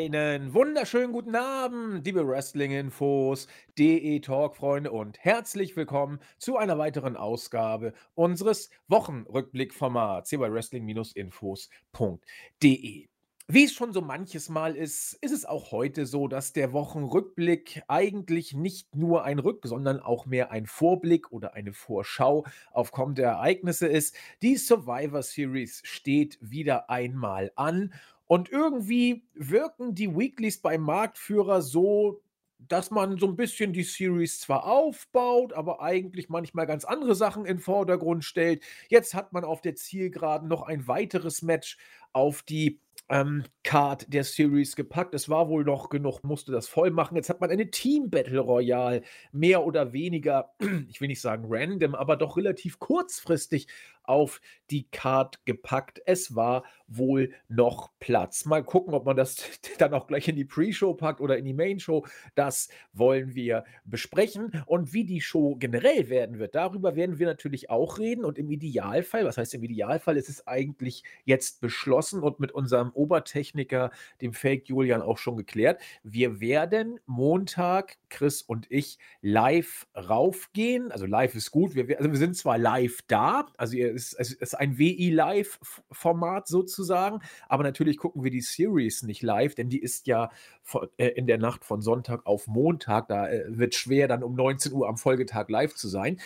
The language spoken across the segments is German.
Einen wunderschönen guten Abend, liebe Wrestling-Infos, DE-Talk-Freunde und herzlich willkommen zu einer weiteren Ausgabe unseres Wochenrückblick-Formats hier bei Wrestling-Infos.de. Wie es schon so manches Mal ist, ist es auch heute so, dass der Wochenrückblick eigentlich nicht nur ein Rück, sondern auch mehr ein Vorblick oder eine Vorschau auf kommende Ereignisse ist. Die Survivor Series steht wieder einmal an und irgendwie wirken die Weeklies beim Marktführer so, dass man so ein bisschen die Series zwar aufbaut, aber eigentlich manchmal ganz andere Sachen in Vordergrund stellt. Jetzt hat man auf der Zielgeraden noch ein weiteres Match auf die ähm, Card der Series gepackt. Es war wohl noch genug, musste das voll machen. Jetzt hat man eine Team Battle Royale, mehr oder weniger, ich will nicht sagen random, aber doch relativ kurzfristig auf die Card gepackt. Es war wohl noch Platz. Mal gucken, ob man das dann auch gleich in die Pre-Show packt oder in die Main-Show. Das wollen wir besprechen. Und wie die Show generell werden wird, darüber werden wir natürlich auch reden. Und im Idealfall, was heißt im Idealfall, ist es eigentlich jetzt beschlossen und mit unserem Obertechniker, dem Fake Julian, auch schon geklärt. Wir werden Montag, Chris und ich, live raufgehen. Also live ist gut. Wir, also wir sind zwar live da, also ihr ist, es ist ein WI-Live-Format sozusagen, aber natürlich gucken wir die Series nicht live, denn die ist ja von, äh, in der Nacht von Sonntag auf Montag. Da äh, wird schwer, dann um 19 Uhr am Folgetag live zu sein.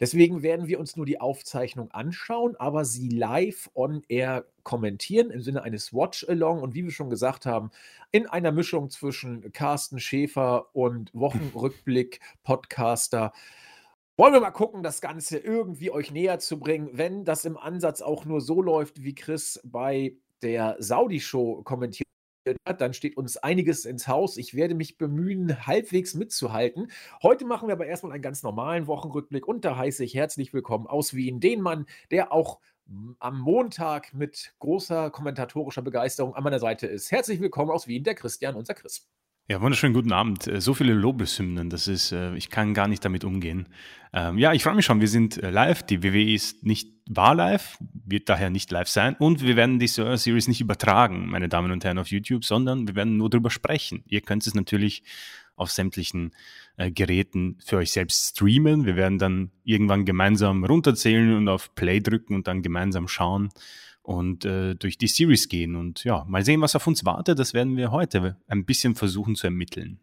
Deswegen werden wir uns nur die Aufzeichnung anschauen, aber sie live on air kommentieren im Sinne eines Watch-Along und wie wir schon gesagt haben, in einer Mischung zwischen Carsten Schäfer und Wochenrückblick-Podcaster. Wollen wir mal gucken, das Ganze irgendwie euch näher zu bringen, wenn das im Ansatz auch nur so läuft, wie Chris bei der Saudi-Show kommentiert dann steht uns einiges ins Haus. Ich werde mich bemühen, halbwegs mitzuhalten. Heute machen wir aber erstmal einen ganz normalen Wochenrückblick und da heiße ich herzlich willkommen aus Wien den Mann, der auch am Montag mit großer kommentatorischer Begeisterung an meiner Seite ist. Herzlich willkommen aus Wien, der Christian, unser Chris. Ja, wunderschönen guten Abend. Äh, so viele Lobeshymnen, das ist, äh, ich kann gar nicht damit umgehen. Ähm, ja, ich freue mich schon. Wir sind äh, live. Die WWE ist nicht war live, wird daher nicht live sein. Und wir werden die Series nicht übertragen, meine Damen und Herren, auf YouTube, sondern wir werden nur darüber sprechen. Ihr könnt es natürlich auf sämtlichen Geräten für euch selbst streamen. Wir werden dann irgendwann gemeinsam runterzählen und auf Play drücken und dann gemeinsam schauen und äh, durch die Series gehen. Und ja, mal sehen, was auf uns wartet. Das werden wir heute ein bisschen versuchen zu ermitteln.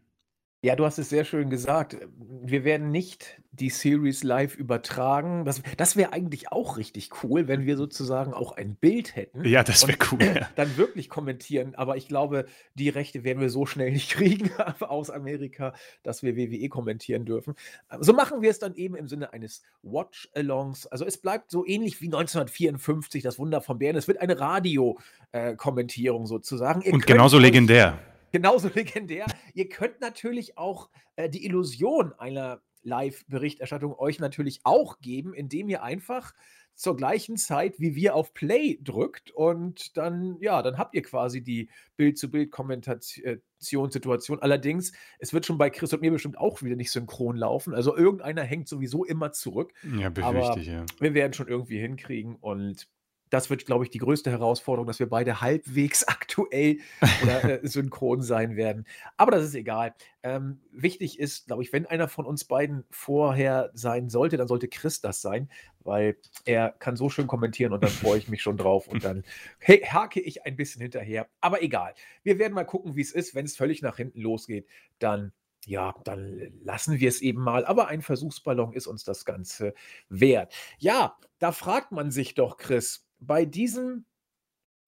Ja, du hast es sehr schön gesagt. Wir werden nicht die Series live übertragen. Das, das wäre eigentlich auch richtig cool, wenn wir sozusagen auch ein Bild hätten. Ja, das wäre cool. Ja. Dann wirklich kommentieren. Aber ich glaube, die Rechte werden wir so schnell nicht kriegen aus Amerika, dass wir WWE kommentieren dürfen. So machen wir es dann eben im Sinne eines Watch-Alongs. Also es bleibt so ähnlich wie 1954, das Wunder von Bären. Es wird eine Radio-Kommentierung äh, sozusagen. Ihr Und genauso legendär genauso legendär. Ihr könnt natürlich auch äh, die Illusion einer Live-Berichterstattung euch natürlich auch geben, indem ihr einfach zur gleichen Zeit wie wir auf Play drückt und dann, ja, dann habt ihr quasi die Bild-zu-Bild-Kommentationssituation. Allerdings, es wird schon bei Chris und mir bestimmt auch wieder nicht synchron laufen. Also irgendeiner hängt sowieso immer zurück. Ja, befürchte ich, ja. Wir werden schon irgendwie hinkriegen und das wird, glaube ich, die größte Herausforderung, dass wir beide halbwegs aktuell oder äh, synchron sein werden. Aber das ist egal. Ähm, wichtig ist, glaube ich, wenn einer von uns beiden vorher sein sollte, dann sollte Chris das sein, weil er kann so schön kommentieren und dann freue ich mich schon drauf und dann hey, hake ich ein bisschen hinterher. Aber egal. Wir werden mal gucken, wie es ist. Wenn es völlig nach hinten losgeht, dann ja, dann lassen wir es eben mal. Aber ein Versuchsballon ist uns das Ganze wert. Ja, da fragt man sich doch, Chris, bei diesem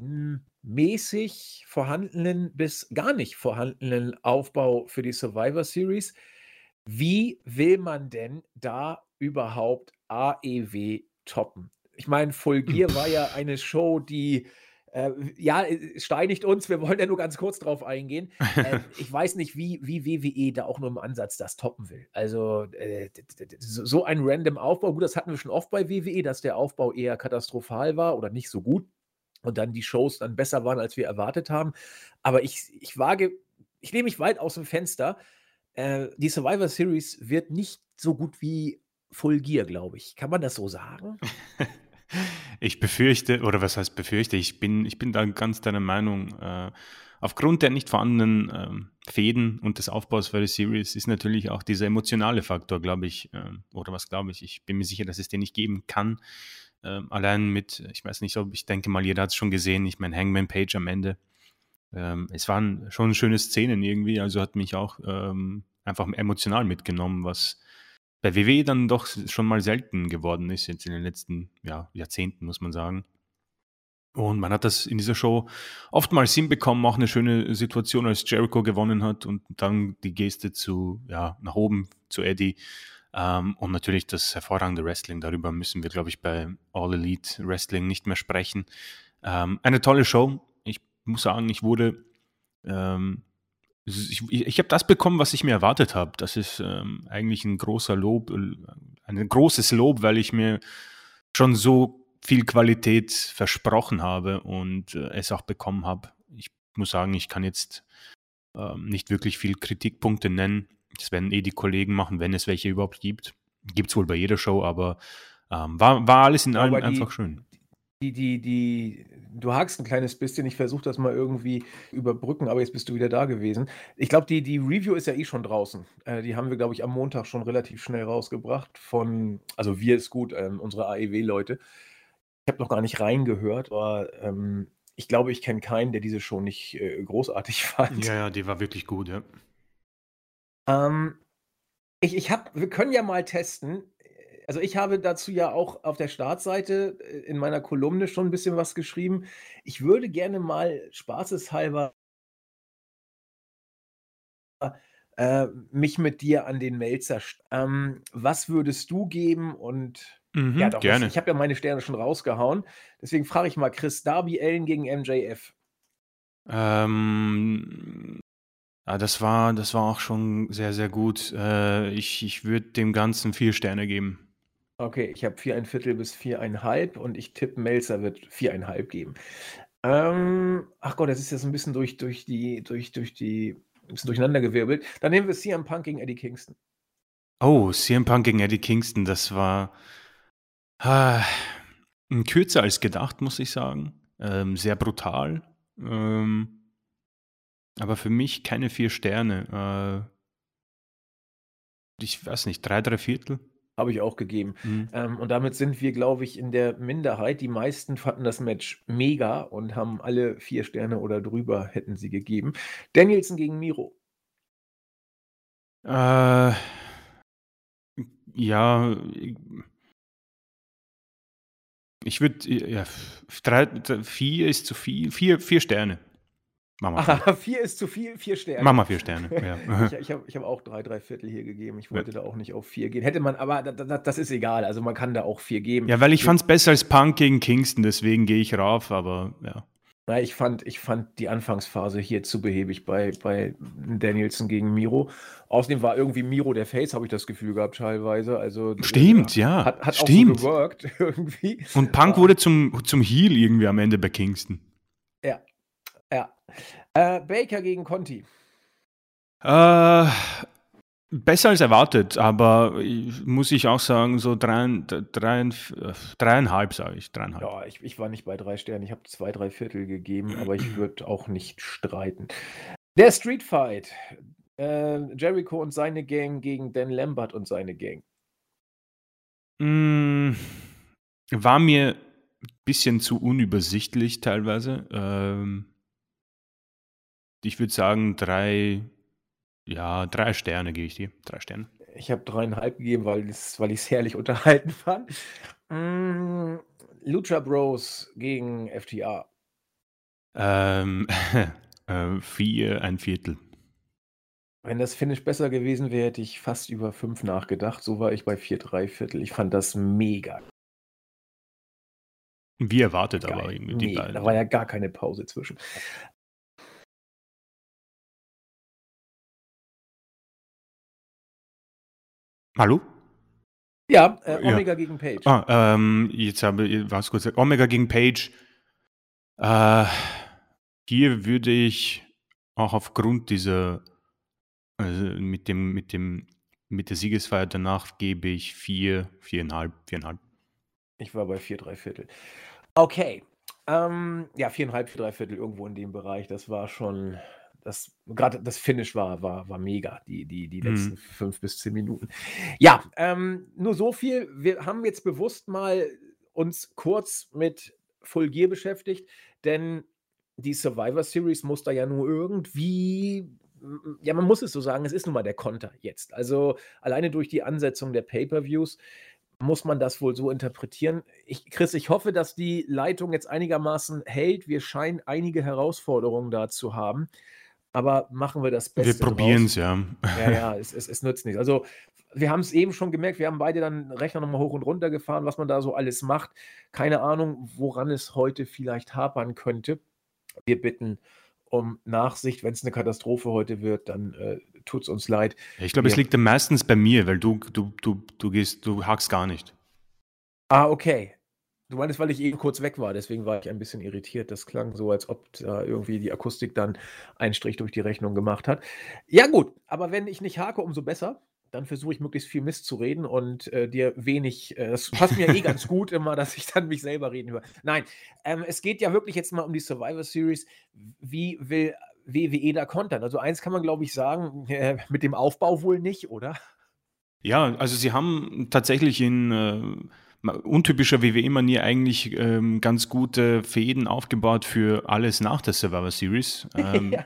hm, mäßig vorhandenen bis gar nicht vorhandenen Aufbau für die Survivor Series, wie will man denn da überhaupt AEW toppen? Ich meine, Full Gear war ja eine Show, die äh, ja, äh, steinigt uns, wir wollen ja nur ganz kurz drauf eingehen. Äh, ich weiß nicht, wie, wie WWE da auch nur im Ansatz das toppen will. Also äh, so ein random Aufbau, gut, das hatten wir schon oft bei WWE, dass der Aufbau eher katastrophal war oder nicht so gut und dann die Shows dann besser waren, als wir erwartet haben. Aber ich, ich wage, ich nehme mich weit aus dem Fenster. Äh, die Survivor Series wird nicht so gut wie Full Gear, glaube ich. Kann man das so sagen? Ich befürchte, oder was heißt befürchte, ich bin, ich bin da ganz deiner Meinung. Äh, aufgrund der nicht vorhandenen ähm, Fäden und des Aufbaus für die Series ist natürlich auch dieser emotionale Faktor, glaube ich, äh, oder was glaube ich, ich bin mir sicher, dass es den nicht geben kann. Ähm, allein mit, ich weiß nicht, ob ich denke mal, jeder hat es schon gesehen, ich meine, Hangman Page am Ende. Ähm, es waren schon schöne Szenen irgendwie, also hat mich auch ähm, einfach emotional mitgenommen, was bei WWE dann doch schon mal selten geworden ist, jetzt in den letzten ja, Jahrzehnten, muss man sagen. Und man hat das in dieser Show oftmals hinbekommen, auch eine schöne Situation, als Jericho gewonnen hat und dann die Geste zu, ja, nach oben zu Eddie. Ähm, und natürlich das hervorragende Wrestling. Darüber müssen wir, glaube ich, bei All Elite Wrestling nicht mehr sprechen. Ähm, eine tolle Show. Ich muss sagen, ich wurde ähm, ich, ich habe das bekommen, was ich mir erwartet habe. Das ist ähm, eigentlich ein großer Lob, äh, ein großes Lob, weil ich mir schon so viel Qualität versprochen habe und äh, es auch bekommen habe. Ich muss sagen, ich kann jetzt ähm, nicht wirklich viel Kritikpunkte nennen. Das werden eh die Kollegen machen, wenn es welche überhaupt gibt. Gibt es wohl bei jeder Show, aber ähm, war, war alles in allem einfach schön die, die, die, du hakst ein kleines bisschen. Ich versuche das mal irgendwie überbrücken, aber jetzt bist du wieder da gewesen. Ich glaube, die, die Review ist ja eh schon draußen. Äh, die haben wir, glaube ich, am Montag schon relativ schnell rausgebracht. Von, also wir ist gut, ähm, unsere AEW-Leute. Ich habe noch gar nicht reingehört, aber ähm, ich glaube, ich kenne keinen, der diese Show nicht äh, großartig fand. Ja, ja, die war wirklich gut, ja. Ähm, ich, ich hab, wir können ja mal testen. Also ich habe dazu ja auch auf der Startseite äh, in meiner Kolumne schon ein bisschen was geschrieben. Ich würde gerne mal spaßeshalber äh, mich mit dir an den Melzer. Ähm, was würdest du geben? Und mhm, ja, doch, gerne. Das, ich habe ja meine Sterne schon rausgehauen. Deswegen frage ich mal, Chris Darby Allen gegen MJF. Ähm, ja, das war, das war auch schon sehr, sehr gut. Äh, ich ich würde dem Ganzen vier Sterne geben. Okay, ich habe vier ein Viertel bis viereinhalb und ich tippe, Melzer wird viereinhalb geben. Ähm, ach Gott, das ist jetzt ein bisschen durch, durch die, durch, durch die, ein bisschen durcheinandergewirbelt. Dann nehmen wir CM Punk gegen Eddie Kingston. Oh, CM Punk gegen Eddie Kingston, das war ah, kürzer als gedacht, muss ich sagen. Ähm, sehr brutal. Ähm, aber für mich keine vier Sterne. Äh, ich weiß nicht, drei, drei Viertel. Habe ich auch gegeben. Mhm. Ähm, und damit sind wir, glaube ich, in der Minderheit. Die meisten fanden das Match mega und haben alle vier Sterne oder drüber hätten sie gegeben. Danielson gegen Miro. Äh, ja, ich würde, ja, drei, vier ist zu viel, vier, vier Sterne. Mama Aha, vier ist zu viel, vier Sterne. Mama vier Sterne, ja. ich ich habe ich hab auch drei, drei Viertel hier gegeben. Ich wollte ja. da auch nicht auf vier gehen. Hätte man, aber das, das ist egal. Also man kann da auch vier geben. Ja, weil ich fand es besser als Punk gegen Kingston, deswegen gehe ich rauf, aber ja. Na, ich fand, ich fand die Anfangsphase hier zu behäbig bei, bei Danielson gegen Miro. Außerdem war irgendwie Miro der Face, habe ich das Gefühl gehabt, teilweise. Also, Stimmt, ja. Hat, hat Stimmt. auch so geworkt, irgendwie. Und Punk wurde zum, zum Heel irgendwie am Ende bei Kingston. Ja. Äh, Baker gegen Conti. Äh, besser als erwartet, aber muss ich auch sagen, so dreien, dreien, dreieinhalb, sage ich. Dreieinhalb. Ja, ich, ich war nicht bei drei Sternen. Ich habe zwei, drei Viertel gegeben, aber ich würde auch nicht streiten. Der Street Fight. Äh, Jericho und seine Gang gegen Dan Lambert und seine Gang. Mm, war mir ein bisschen zu unübersichtlich teilweise. Ähm, ich würde sagen, drei, ja, drei Sterne gebe ich dir. Drei Sterne. Ich habe dreieinhalb gegeben, weil ich es weil herrlich unterhalten fand. Mm, Lucha Bros gegen FTA. Ähm, äh, vier, ein Viertel. Wenn das Finish besser gewesen wäre, hätte ich fast über fünf nachgedacht. So war ich bei vier, drei Viertel. Ich fand das mega. Wie erwartet Geil. aber irgendwie die nee, beiden. Da war ja gar keine Pause zwischen. Hallo? Ja, äh, Omega ja. gegen Page. Ah, ähm, jetzt habe ich, was kurz, Omega gegen Page. Äh, hier würde ich auch aufgrund dieser, also mit dem, mit dem, mit der Siegesfeier danach gebe ich vier, viereinhalb, viereinhalb. Ich war bei vier, drei Viertel. Okay. Ähm, ja, viereinhalb, vier, drei Viertel irgendwo in dem Bereich. Das war schon, das, gerade das Finish war, war, war mega, die, die, die letzten mhm. fünf bis zehn Minuten. Ja, ähm, nur so viel. Wir haben jetzt bewusst mal uns kurz mit Full Gear beschäftigt, denn die Survivor Series muss da ja nur irgendwie ja, man muss es so sagen, es ist nun mal der Konter jetzt. Also alleine durch die Ansetzung der Pay-per-Views muss man das wohl so interpretieren. Ich, Chris, ich hoffe, dass die Leitung jetzt einigermaßen hält. Wir scheinen einige Herausforderungen da zu haben. Aber machen wir das Beste. Wir probieren es, ja. Ja, ja, es, es, es nützt nichts. Also, wir haben es eben schon gemerkt, wir haben beide dann Rechner nochmal hoch und runter gefahren, was man da so alles macht. Keine Ahnung, woran es heute vielleicht hapern könnte. Wir bitten um Nachsicht. Wenn es eine Katastrophe heute wird, dann äh, tut es uns leid. Ich glaube, es liegt meistens bei mir, weil du, du, du, du gehst, du hakst gar nicht. Ah, okay. Du meinst, weil ich eben kurz weg war, deswegen war ich ein bisschen irritiert. Das klang so, als ob da irgendwie die Akustik dann einen Strich durch die Rechnung gemacht hat. Ja, gut, aber wenn ich nicht hake, umso besser dann versuche ich möglichst viel Mist zu reden und äh, dir wenig, äh, das passt mir eh ganz gut immer, dass ich dann mich selber reden höre. Nein, ähm, es geht ja wirklich jetzt mal um die Survivor Series. Wie will WWE da kontern? Also eins kann man, glaube ich, sagen, äh, mit dem Aufbau wohl nicht, oder? Ja, also sie haben tatsächlich in untypischer WWE-Manier eigentlich ähm, ganz gute Fäden aufgebaut für alles nach der Survivor Series. Ähm, ja.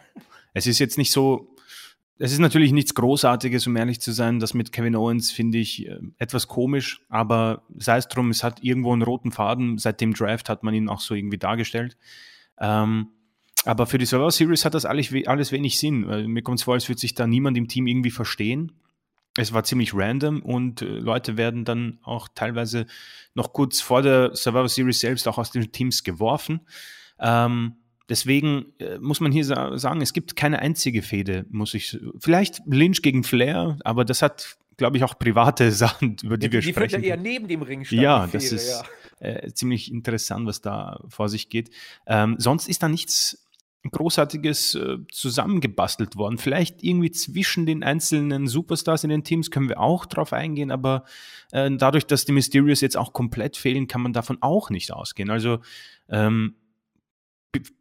Es ist jetzt nicht so es ist natürlich nichts Großartiges, um ehrlich zu sein. Das mit Kevin Owens finde ich äh, etwas komisch, aber sei es drum, es hat irgendwo einen roten Faden. Seit dem Draft hat man ihn auch so irgendwie dargestellt. Ähm, aber für die Survivor Series hat das alles, alles wenig Sinn. Mir kommt es vor, als würde sich da niemand im Team irgendwie verstehen. Es war ziemlich random und äh, Leute werden dann auch teilweise noch kurz vor der Survivor Series selbst auch aus den Teams geworfen. Ähm, Deswegen äh, muss man hier sa sagen, es gibt keine einzige Fehde, muss ich. Vielleicht Lynch gegen Flair, aber das hat, glaube ich, auch private Sachen, über die, die wir die sprechen. Die eher neben dem Ring stand. Ja, das Fehde, ist ja. Äh, ziemlich interessant, was da vor sich geht. Ähm, sonst ist da nichts Großartiges äh, zusammengebastelt worden. Vielleicht irgendwie zwischen den einzelnen Superstars in den Teams können wir auch drauf eingehen, aber äh, dadurch, dass die Mysterios jetzt auch komplett fehlen, kann man davon auch nicht ausgehen. Also ähm,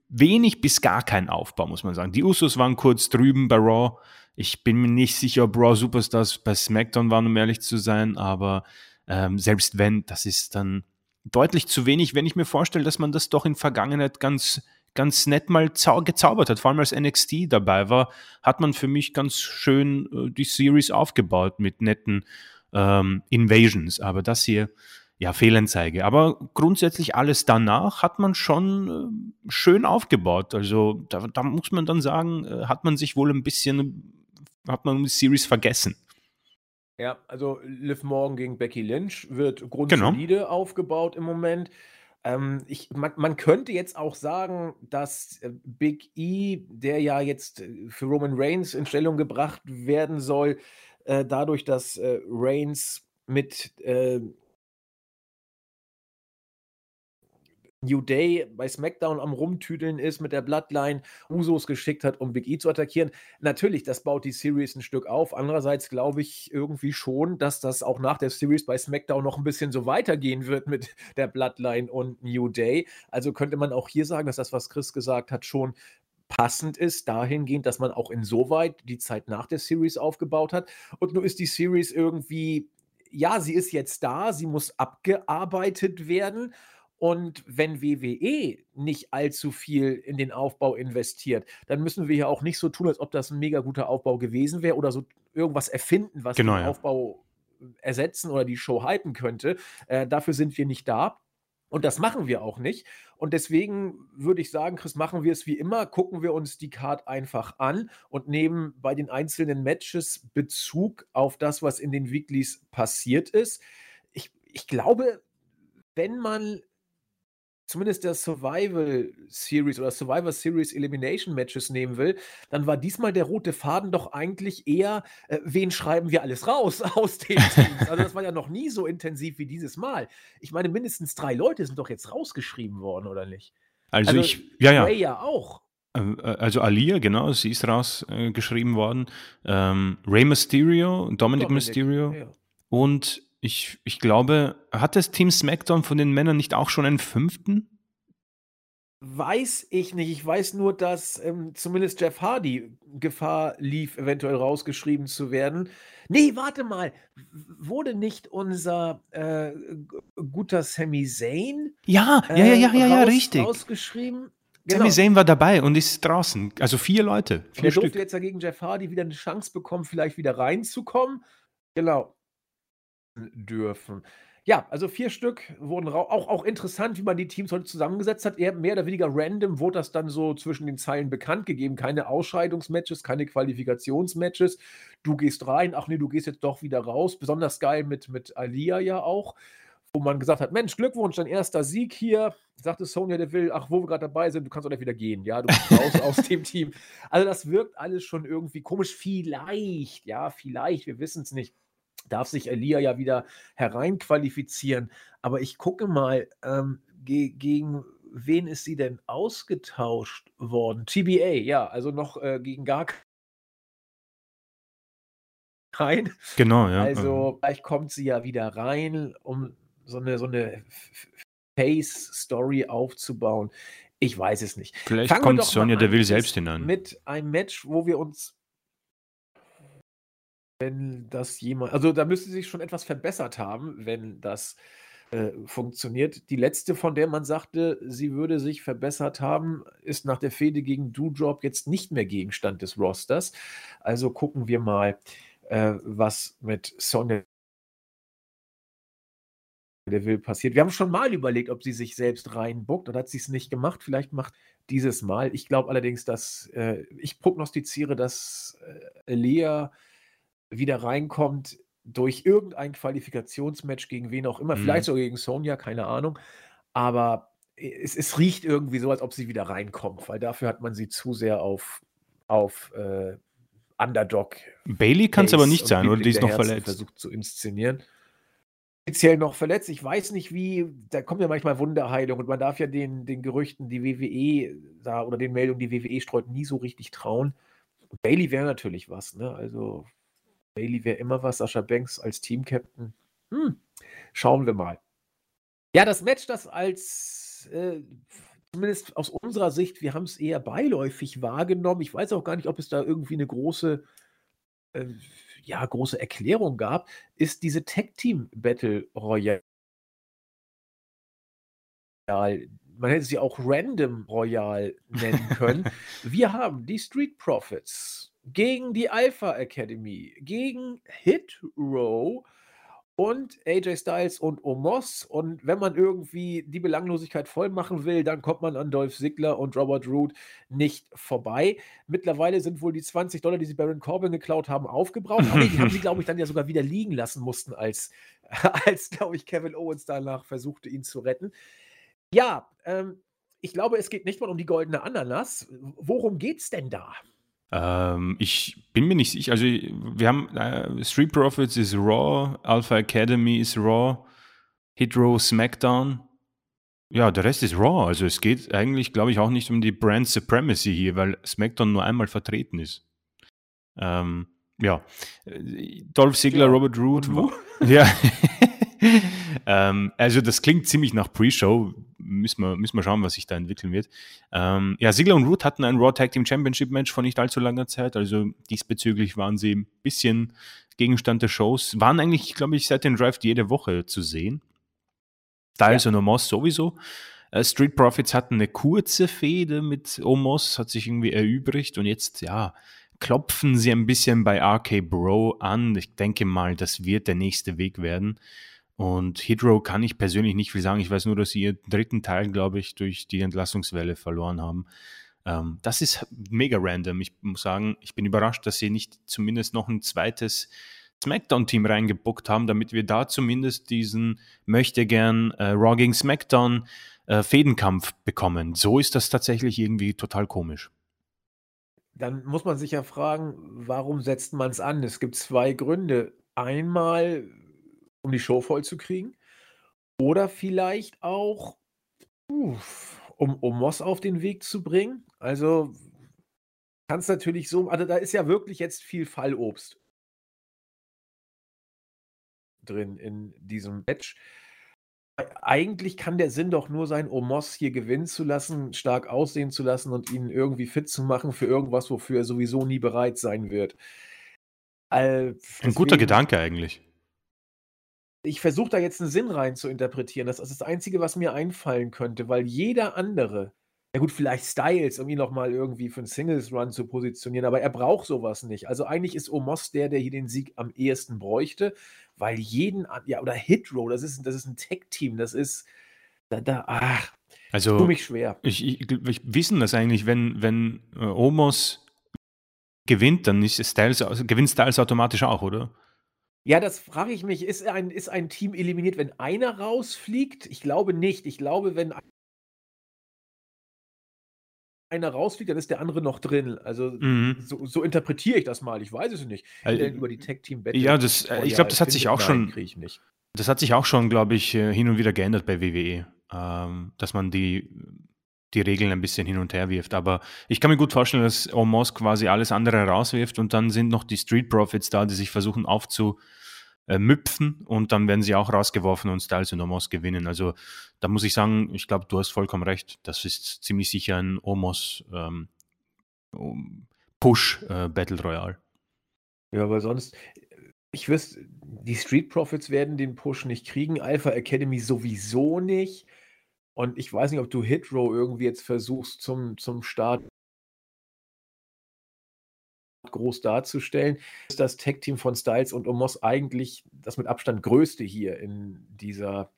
wenig bis gar kein Aufbau, muss man sagen. Die Usos waren kurz drüben bei Raw. Ich bin mir nicht sicher, ob Raw Superstars bei SmackDown waren, um ehrlich zu sein, aber ähm, selbst wenn, das ist dann deutlich zu wenig, wenn ich mir vorstelle, dass man das doch in Vergangenheit ganz ganz nett mal gezaubert hat. Vor allem als NXT dabei war, hat man für mich ganz schön äh, die Series aufgebaut mit netten ähm, Invasions. Aber das hier ja, Fehlanzeige. Aber grundsätzlich alles danach hat man schon äh, schön aufgebaut. Also da, da, muss man dann sagen, äh, hat man sich wohl ein bisschen, hat man die Series vergessen. Ja, also Liv Morgan gegen Becky Lynch wird grundsolide genau. aufgebaut im Moment. Ähm, ich, man, man, könnte jetzt auch sagen, dass äh, Big E, der ja jetzt äh, für Roman Reigns in Stellung gebracht werden soll, äh, dadurch, dass äh, Reigns mit äh, New Day bei SmackDown am Rumtüdeln ist mit der Bloodline, Usos geschickt hat, um Big E zu attackieren. Natürlich, das baut die Series ein Stück auf. Andererseits glaube ich irgendwie schon, dass das auch nach der Series bei SmackDown noch ein bisschen so weitergehen wird mit der Bloodline und New Day. Also könnte man auch hier sagen, dass das, was Chris gesagt hat, schon passend ist, dahingehend, dass man auch insoweit die Zeit nach der Series aufgebaut hat. Und nur ist die Series irgendwie, ja, sie ist jetzt da, sie muss abgearbeitet werden. Und wenn WWE nicht allzu viel in den Aufbau investiert, dann müssen wir ja auch nicht so tun, als ob das ein mega guter Aufbau gewesen wäre oder so irgendwas erfinden, was genau, den ja. Aufbau äh, ersetzen oder die Show hypen könnte. Äh, dafür sind wir nicht da. Und das machen wir auch nicht. Und deswegen würde ich sagen, Chris, machen wir es wie immer, gucken wir uns die Card einfach an und nehmen bei den einzelnen Matches Bezug auf das, was in den Weeklies passiert ist. Ich, ich glaube, wenn man zumindest der Survival Series oder Survivor Series Elimination Matches nehmen will, dann war diesmal der rote Faden doch eigentlich eher, äh, wen schreiben wir alles raus aus den Teams? Also das war ja noch nie so intensiv wie dieses Mal. Ich meine, mindestens drei Leute sind doch jetzt rausgeschrieben worden, oder nicht? Also, also ich, ja, ja. Ray ja auch. Äh, also Alia, genau, sie ist rausgeschrieben äh, worden. Ähm, Rey Mysterio, Dominic, Dominic Mysterio ja. und ich, ich glaube, hat das Team SmackDown von den Männern nicht auch schon einen fünften? Weiß ich nicht. Ich weiß nur, dass ähm, zumindest Jeff Hardy Gefahr lief, eventuell rausgeschrieben zu werden. Nee, warte mal. Wurde nicht unser äh, guter Sami Zayn Ja, ja, ja, ja, ja, ja, raus, richtig. rausgeschrieben? Sami Genau. Zayn war dabei und ist draußen. Also vier Leute, Und vier der durfte Stück. jetzt dagegen Jeff Hardy wieder eine Chance bekommen, vielleicht wieder reinzukommen. Genau. Dürfen. Ja, also vier Stück wurden auch, auch interessant, wie man die Teams heute zusammengesetzt hat. Eher mehr oder weniger random wurde das dann so zwischen den Zeilen bekannt gegeben. Keine Ausscheidungsmatches, keine Qualifikationsmatches. Du gehst rein, ach nee, du gehst jetzt doch wieder raus. Besonders geil mit, mit Alia ja auch, wo man gesagt hat: Mensch, Glückwunsch, dein erster Sieg hier. Sagte Sonja Deville, ach, wo wir gerade dabei sind, du kannst doch nicht wieder gehen. Ja, du bist raus aus dem Team. Also, das wirkt alles schon irgendwie komisch. Vielleicht, ja, vielleicht, wir wissen es nicht. Darf sich Elia ja wieder hereinqualifizieren. Aber ich gucke mal, ähm, ge gegen wen ist sie denn ausgetauscht worden? TBA, ja, also noch äh, gegen gar keinen. Genau, ja. Also, vielleicht kommt sie ja wieder rein, um so eine, so eine Face-Story aufzubauen. Ich weiß es nicht. Vielleicht Fangen kommt Sonja Deville mit- selbst hinein. Mit einem Match, wo wir uns, wenn das jemand, also da müsste sich schon etwas verbessert haben, wenn das äh, funktioniert. Die letzte, von der man sagte, sie würde sich verbessert haben, ist nach der Fehde gegen Doudrop jetzt nicht mehr Gegenstand des Rosters. Also gucken wir mal, äh, was mit Sonja Deville passiert. Wir haben schon mal überlegt, ob sie sich selbst reinbuckt, oder hat sie es nicht gemacht. Vielleicht macht dieses Mal. Ich glaube allerdings, dass äh, ich prognostiziere, dass äh, Lea wieder reinkommt durch irgendein Qualifikationsmatch gegen wen auch immer, Mhm. vielleicht sogar gegen Sonja, keine Ahnung. Aber es, es riecht irgendwie so, als ob sie wieder reinkommt, weil dafür hat man sie zu sehr auf, auf äh, Underdog Bailey kann es aber nicht sein, oder? Die ist noch Herzen verletzt. versucht zu inszenieren. Speziell noch verletzt. Ich weiß nicht, wie, da kommt ja manchmal Wunderheilung und man darf ja den, den Gerüchten, die WWE da oder den Meldungen, die WWE streut, nie so richtig trauen. Bailey wäre natürlich was, ne? Also Bailey wäre immer was. Sascha Banks als Team-Captain. Hm, schauen wir mal. Ja, das Match, das als äh, zumindest aus unserer Sicht, wir haben es eher beiläufig wahrgenommen. Ich weiß auch gar nicht, ob es da irgendwie eine große äh, ja, große Erklärung gab, ist diese Tag Team Battle Royale. Man hätte sie auch Random Royale nennen können. Wir haben die Street Profits gegen die Alpha Academy, gegen Hit Row und AJ Styles und Omos. Und wenn man irgendwie die Belanglosigkeit voll machen will, dann kommt man an Dolph Ziggler und Robert Roode nicht vorbei. Mittlerweile sind wohl die 20 Dollar, die sie Baron Corbin geklaut haben, aufgebraucht. Aber die haben sie, glaube ich, dann ja sogar wieder liegen lassen mussten, als, als glaube ich, Kevin Owens danach versuchte, ihn zu retten. Ja, ähm, ich glaube, es geht nicht mal um die goldene Ananas. Worum geht's denn da? Ähm, ich bin mir nicht sicher. Also, wir haben äh, Street Profits ist Raw, Alpha Academy ist Raw, Hit Row SmackDown. Ja, der Rest ist Raw. Also, es geht eigentlich, glaube ich, auch nicht um die Brand Supremacy hier, weil SmackDown nur einmal vertreten ist. Ähm, ja, Dolph Ziggler, Ja, Robert wo? Ja. ähm, also das klingt ziemlich nach Pre-Show. Müssen wir, müssen wir schauen, was sich da entwickeln wird. Ähm, ja, Ziggler und Root hatten ein Raw Tag Team Championship Match vor nicht allzu langer Zeit. Also diesbezüglich waren sie ein bisschen Gegenstand der Shows. Waren eigentlich, glaube ich, seit dem Draft jede Woche zu sehen. Styles und Omos sowieso. Äh, Street Profits hatten eine kurze Fehde mit Omos, hat sich irgendwie erübrigt und jetzt, ja, klopfen sie ein bisschen bei RK Bro an. Ich denke mal, das wird der nächste Weg werden. Und Hydro kann ich persönlich nicht viel sagen. Ich weiß nur, dass sie ihren dritten Teil, glaube ich, durch die Entlassungswelle verloren haben. Ähm, das ist mega random. Ich muss sagen, ich bin überrascht, dass sie nicht zumindest noch ein zweites SmackDown-Team reingebuckt haben, damit wir da zumindest diesen möchte gern äh, Raw gegen SmackDown äh, Fädenkampf bekommen. So ist das tatsächlich irgendwie total komisch. Dann muss man sich ja fragen, warum setzt man es an? Es gibt zwei Gründe. Einmal, um die Show voll zu kriegen, oder vielleicht auch, uff, um, Moss auf den Weg zu bringen. Also kann es natürlich so, also da ist ja wirklich jetzt viel Fallobst drin in diesem Match. Eigentlich kann der Sinn doch nur sein, Omos hier gewinnen zu lassen, stark aussehen zu lassen und ihn irgendwie fit zu machen für irgendwas, wofür er sowieso nie bereit sein wird. All, Ein guter Gedanke eigentlich. Ich versuche da jetzt einen Sinn rein zu interpretieren. Das ist das Einzige, was mir einfallen könnte, weil jeder andere ja gut, vielleicht Styles, um ihn noch mal irgendwie für einen Singles-Run zu positionieren, aber er braucht sowas nicht. Also, eigentlich ist Omos der, der hier den Sieg am ehesten bräuchte, weil jeden ja, oder Hitro, das ist das ist 'n Tech-Team, das ist da da ach, Also, tue mich schwer. ich ich ich wissen das eigentlich, wenn wenn, äh, Omos gewinnt, dann ist Styles gewinnt Styles automatisch auch, oder? Ja, das frage ich mich. Ist ein ist ein Team eliminiert, wenn einer rausfliegt? Ich glaube nicht. Ich glaube, wenn einer rausfliegt, dann ist der andere noch drin. Also mhm. so, so, interpretiere ich das mal. Ich weiß es nicht. Also, über die Tech Team Battle. Ja, das, äh, ich glaube, das hat sich auch schon. Das hat sich auch schon, glaube ich, äh, hin und wieder geändert bei WWE, ähm, dass man die die Regeln ein bisschen hin und her wirft. Aber ich kann mir gut vorstellen, dass Omos quasi alles andere rauswirft und dann sind noch die Street Profits da, die sich versuchen aufzu, äh, müpfen und dann werden sie auch rausgeworfen und Styles und Omos gewinnen. Also da muss ich sagen, ich glaube, du hast vollkommen recht. Das ist ziemlich sicher ein Omos ähm, Push äh, Battle Royale. Ja, aber sonst, ich wüsste, die Street Profits werden den Push nicht kriegen, Alpha Academy sowieso nicht. Und ich weiß nicht, ob du Hit Row irgendwie jetzt versuchst zum, zum Start groß darzustellen, ist das Tech-Team von Styles und Omos eigentlich das mit Abstand größte hier in dieser,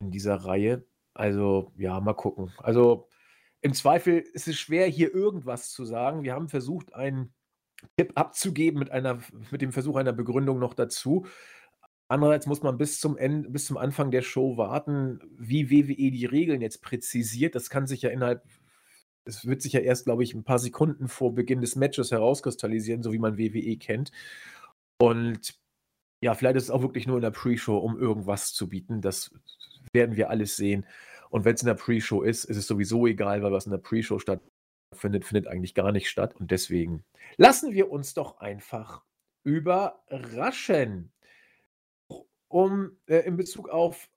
in dieser Reihe. Also, ja, mal gucken. Also, im Zweifel ist es schwer, hier irgendwas zu sagen. Wir haben versucht, einen Tipp abzugeben mit, einer, mit dem Versuch einer Begründung noch dazu. Andererseits muss man bis zum, Ende, bis zum Anfang der Show warten, wie WWE die Regeln jetzt präzisiert. Das kann sich ja innerhalb es wird sich ja erst, glaube ich, ein paar Sekunden vor Beginn des Matches herauskristallisieren, so wie man WWE kennt. Und ja, vielleicht ist es auch wirklich nur in der Pre-Show, um irgendwas zu bieten. Das werden wir alles sehen. Und wenn es in der Pre-Show ist, ist es sowieso egal, weil was in der Pre-Show stattfindet, findet eigentlich gar nicht statt. Und deswegen lassen wir uns doch einfach überraschen. Um äh, in Bezug auf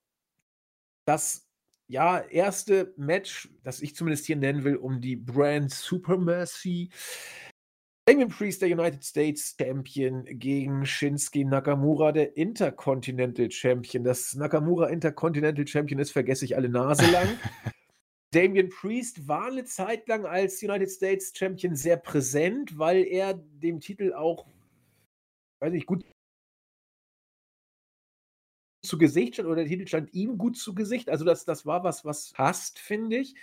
das ja, erste Match, das ich zumindest hier nennen will, um die Brand Supremacy. Damien Priest, der United States Champion, gegen Shinsuke Nakamura, der Intercontinental Champion. Das Nakamura Intercontinental Champion ist, vergesse ich alle Nase lang. Damien Priest war eine Zeit lang als United States Champion sehr präsent, weil er dem Titel auch, weiß nicht, gut zu Gesicht stand oder der Titel stand ihm gut zu Gesicht. Also das, das war was, was passt, finde ich.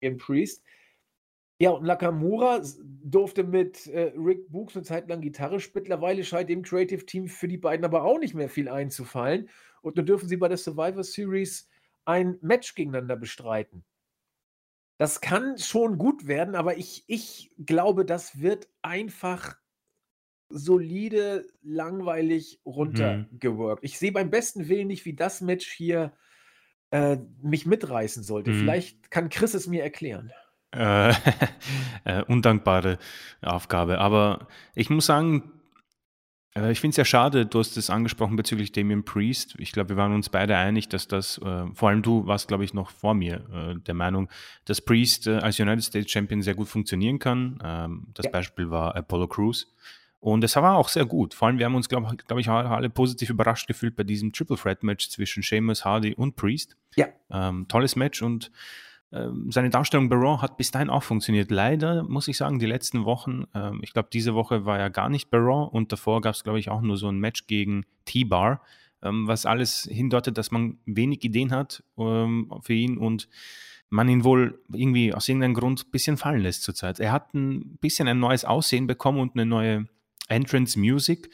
Im Priest. Ja, und Nakamura durfte mit äh, Rick Books eine Zeit lang Gitarre spielen. Mittlerweile scheint dem Creative Team für die beiden aber auch nicht mehr viel einzufallen. Und nun dürfen sie bei der Survivor Series ein Match gegeneinander bestreiten. Das kann schon gut werden, aber ich, ich glaube, das wird einfach solide, langweilig Mhm. runtergeworkt. Ich sehe beim besten Willen nicht, wie das Match hier, äh, mich mitreißen sollte. Mhm. Vielleicht kann Chris es mir erklären. Äh, äh, undankbare Aufgabe. Aber ich muss sagen, äh, ich finde es ja schade, du hast es angesprochen bezüglich Damien Priest. Ich glaube, wir waren uns beide einig, dass das, äh, vor allem du warst, glaube ich, noch vor mir äh, der Meinung, dass Priest äh, als United States Champion sehr gut funktionieren kann. Ähm, das Ja. Beispiel war Apollo Crews. Und es war auch sehr gut. Vor allem, wir haben uns, glaube glaub ich, alle positiv überrascht gefühlt bei diesem Triple Threat Match zwischen Sheamus, Hardy und Priest. Ja. Ähm, tolles Match und ähm, seine Darstellung bei Raw hat bis dahin auch funktioniert. Leider muss ich sagen, die letzten Wochen, ähm, ich glaube, diese Woche war er gar nicht bei Raw und davor gab es, glaube ich, auch nur so ein Match gegen T-Bar, ähm, was alles hindeutet, dass man wenig Ideen hat ähm, für ihn und man ihn wohl irgendwie aus irgendeinem Grund ein bisschen fallen lässt zurzeit. Er hat ein bisschen ein neues Aussehen bekommen und eine neue Entrance Music,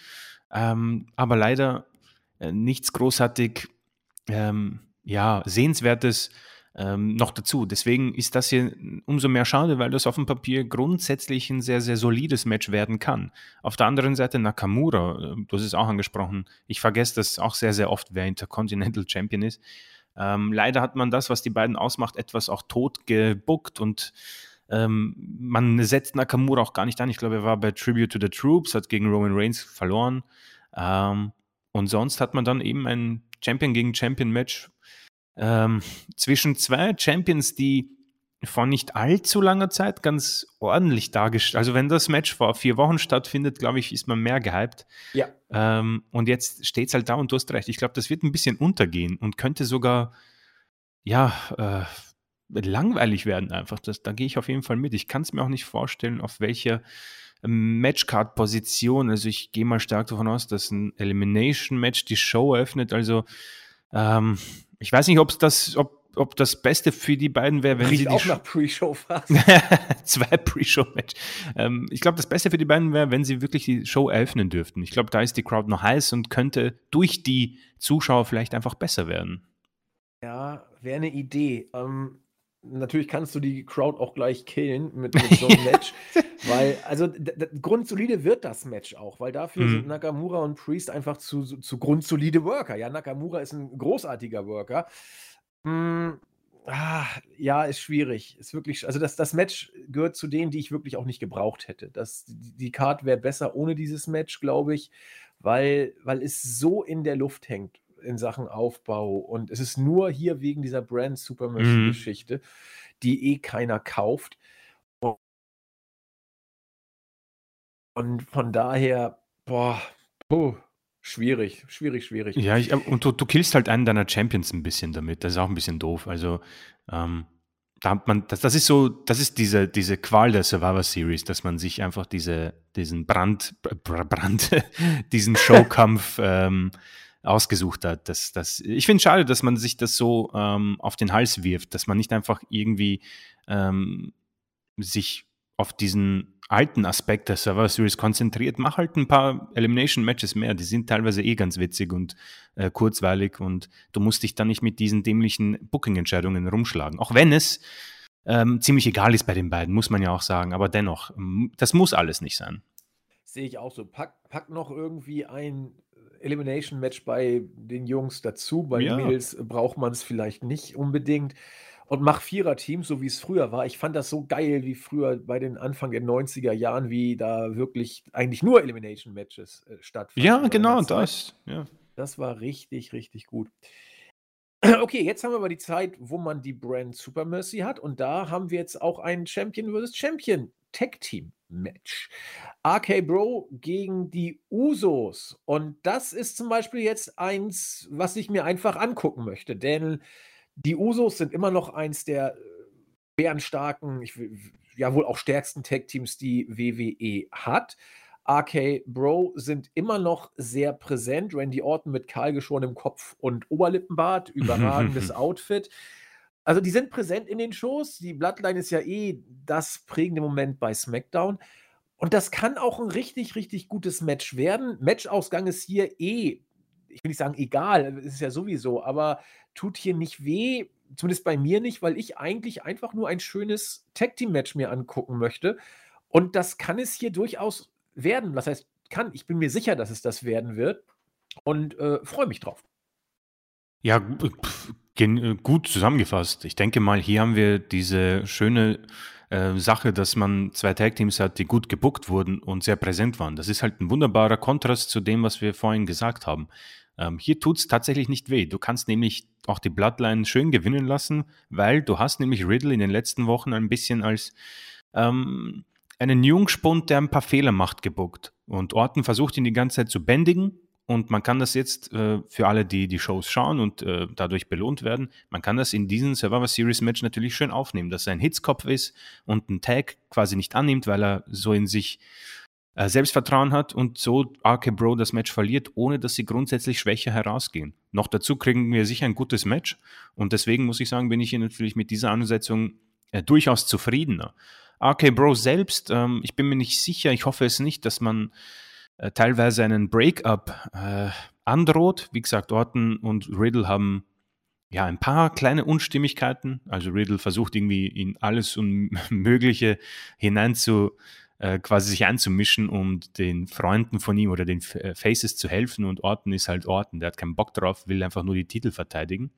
ähm, aber leider äh, nichts großartig ähm, ja, Sehenswertes ähm, noch dazu. Deswegen ist das hier umso mehr schade, weil das auf dem Papier grundsätzlich ein sehr, sehr solides Match werden kann. Auf der anderen Seite Nakamura, äh, du hast es auch angesprochen, ich vergesse das auch sehr, sehr oft, wer Intercontinental Champion ist. Ähm, leider hat man das, was die beiden ausmacht, etwas auch tot gebuckt und ähm, man setzt Nakamura auch gar nicht an. Ich glaube, er war bei Tribute to the Troops, hat gegen Roman Reigns verloren. Ähm, und sonst hat man dann eben ein Champion gegen Champion Match ähm, zwischen zwei Champions, die vor nicht allzu langer Zeit ganz ordentlich dargestellt. Also wenn das Match vor vier Wochen stattfindet, glaube ich, ist man mehr gehypt. Ja. Ähm, und jetzt steht es halt da und du hast recht. Ich glaube, das wird ein bisschen untergehen und könnte sogar, ja, äh, langweilig werden einfach. Das, da gehe ich auf jeden Fall mit. Ich kann es mir auch nicht vorstellen, auf welcher Matchcard-Position. Also ich gehe mal stark davon aus, dass ein Elimination-Match die Show eröffnet. Also ähm, ich weiß nicht, ob das, ob ob das Beste für die beiden wäre, wenn Riecht sie die auch nach Pre-Show fast. zwei Pre-Show-Match. Ähm, ich glaube, das Beste für die beiden wäre, wenn sie wirklich die Show eröffnen dürften. Ich glaube, da ist die Crowd noch heiß und könnte durch die Zuschauer vielleicht einfach besser werden. Ja, wäre eine Idee. Ähm, natürlich kannst du die Crowd auch gleich killen mit, mit so einem Match, weil, also grundsolide wird das Match auch, weil dafür mhm. sind Nakamura und Priest einfach zu, zu grundsolide Worker. Ja, Nakamura ist ein großartiger Worker. Hm, ah, ja, ist schwierig. Ist wirklich, also das, das Match gehört zu denen, die ich wirklich auch nicht gebraucht hätte. Das, die, die Card wäre besser ohne dieses Match, glaube ich, weil, weil es so in der Luft hängt in Sachen Aufbau. Und es ist nur hier wegen dieser Brand Supermercy-Geschichte, mhm. die eh keiner kauft. Und von daher, boah, puh, Schwierig, schwierig, schwierig. Ja, ich, und du, du killst halt einen deiner Champions ein bisschen damit. Das ist auch ein bisschen doof. Also, ähm, da hat man, das, das ist so, das ist diese, diese Qual der Survivor Series, dass man sich einfach diese, diesen Brand, Brand, diesen Showkampf ähm, ausgesucht hat. Das, das, ich finde es schade, dass man sich das so ähm, auf den Hals wirft, dass man nicht einfach irgendwie ähm, sich auf diesen alten Aspekt der Server Series konzentriert, mach halt ein paar Elimination Matches mehr. Die sind teilweise eh ganz witzig und äh, kurzweilig und du musst dich dann nicht mit diesen dämlichen Booking-Entscheidungen rumschlagen. Auch wenn es ähm, ziemlich egal ist bei den beiden, muss man ja auch sagen. Aber dennoch, das muss alles nicht sein. Sehe ich auch so. Pack, pack noch irgendwie ein Elimination Match bei den Jungs dazu. Bei ja. den Mädels braucht man es vielleicht nicht unbedingt und mach Vierer-Teams, so wie es früher war. Ich fand das so geil, wie früher bei den Anfang der 90er Jahren, wie da wirklich eigentlich nur Elimination-Matches äh, stattfanden. Ja, genau, das. Ja. Das war richtig, richtig gut. Okay, jetzt haben wir aber die Zeit, wo man die Brand Super Mercy hat und da haben wir jetzt auch ein Champion vs. Champion Tag Team Match. RK Bro gegen die Usos und das ist zum Beispiel jetzt eins, was ich mir einfach angucken möchte, denn die Usos sind immer noch eins der äh, bärenstarken, ich, ja wohl auch stärksten Tag-Teams, die WWE hat. RK Bro sind immer noch sehr präsent. Randy Orton mit kahlgeschorenem Kopf und Oberlippenbart, überragendes Outfit. Also die sind präsent in den Shows. Die Bloodline ist ja eh das prägende Moment bei SmackDown. Und das kann auch ein richtig, richtig gutes Match werden. Matchausgang ist hier eh, ich will nicht sagen egal, ist ja sowieso, aber tut hier nicht weh, zumindest bei mir nicht, weil ich eigentlich einfach nur ein schönes Tag-Team-Match mir angucken möchte. Und das kann es hier durchaus werden. Was heißt, kann. Ich bin mir sicher, dass es das werden wird und äh, freue mich drauf. Ja, äh, gut zusammengefasst. Ich denke mal, hier haben wir diese schöne äh, Sache, dass man zwei Tag-Teams hat, die gut gebuckt wurden und sehr präsent waren. Das ist halt ein wunderbarer Kontrast zu dem, was wir vorhin gesagt haben. Ähm, hier tut es tatsächlich nicht weh. Du kannst nämlich auch die Bloodline schön gewinnen lassen, weil du hast nämlich Riddle in den letzten Wochen ein bisschen als ähm, einen Jungspund, der ein paar Fehler macht, gebuckt. Und Orton versucht ihn die ganze Zeit zu bändigen. Und man kann das jetzt äh, für alle, die die Shows schauen und äh, dadurch belohnt werden, man kann das in diesem Survivor Series Match natürlich schön aufnehmen, dass er ein Hitzkopf ist und einen Tag quasi nicht annimmt, weil er so in sich äh, Selbstvertrauen hat und so RK Bro das Match verliert, ohne dass sie grundsätzlich schwächer herausgehen. Noch dazu kriegen wir sicher ein gutes Match und deswegen muss ich sagen, bin ich hier natürlich mit dieser Ansetzung äh, durchaus zufriedener. RK Bro selbst, ähm, ich bin mir nicht sicher, ich hoffe es nicht, dass man äh, teilweise einen Breakup äh, androht. Wie gesagt, Orton und Riddle haben ja, ein paar kleine Unstimmigkeiten. Also Riddle versucht irgendwie in alles Unmögliche hinein zu, äh, quasi sich einzumischen, um den Freunden von ihm oder den äh, Faces zu helfen. Und Orton ist halt Orton, der hat keinen Bock drauf, will einfach nur die Titel verteidigen.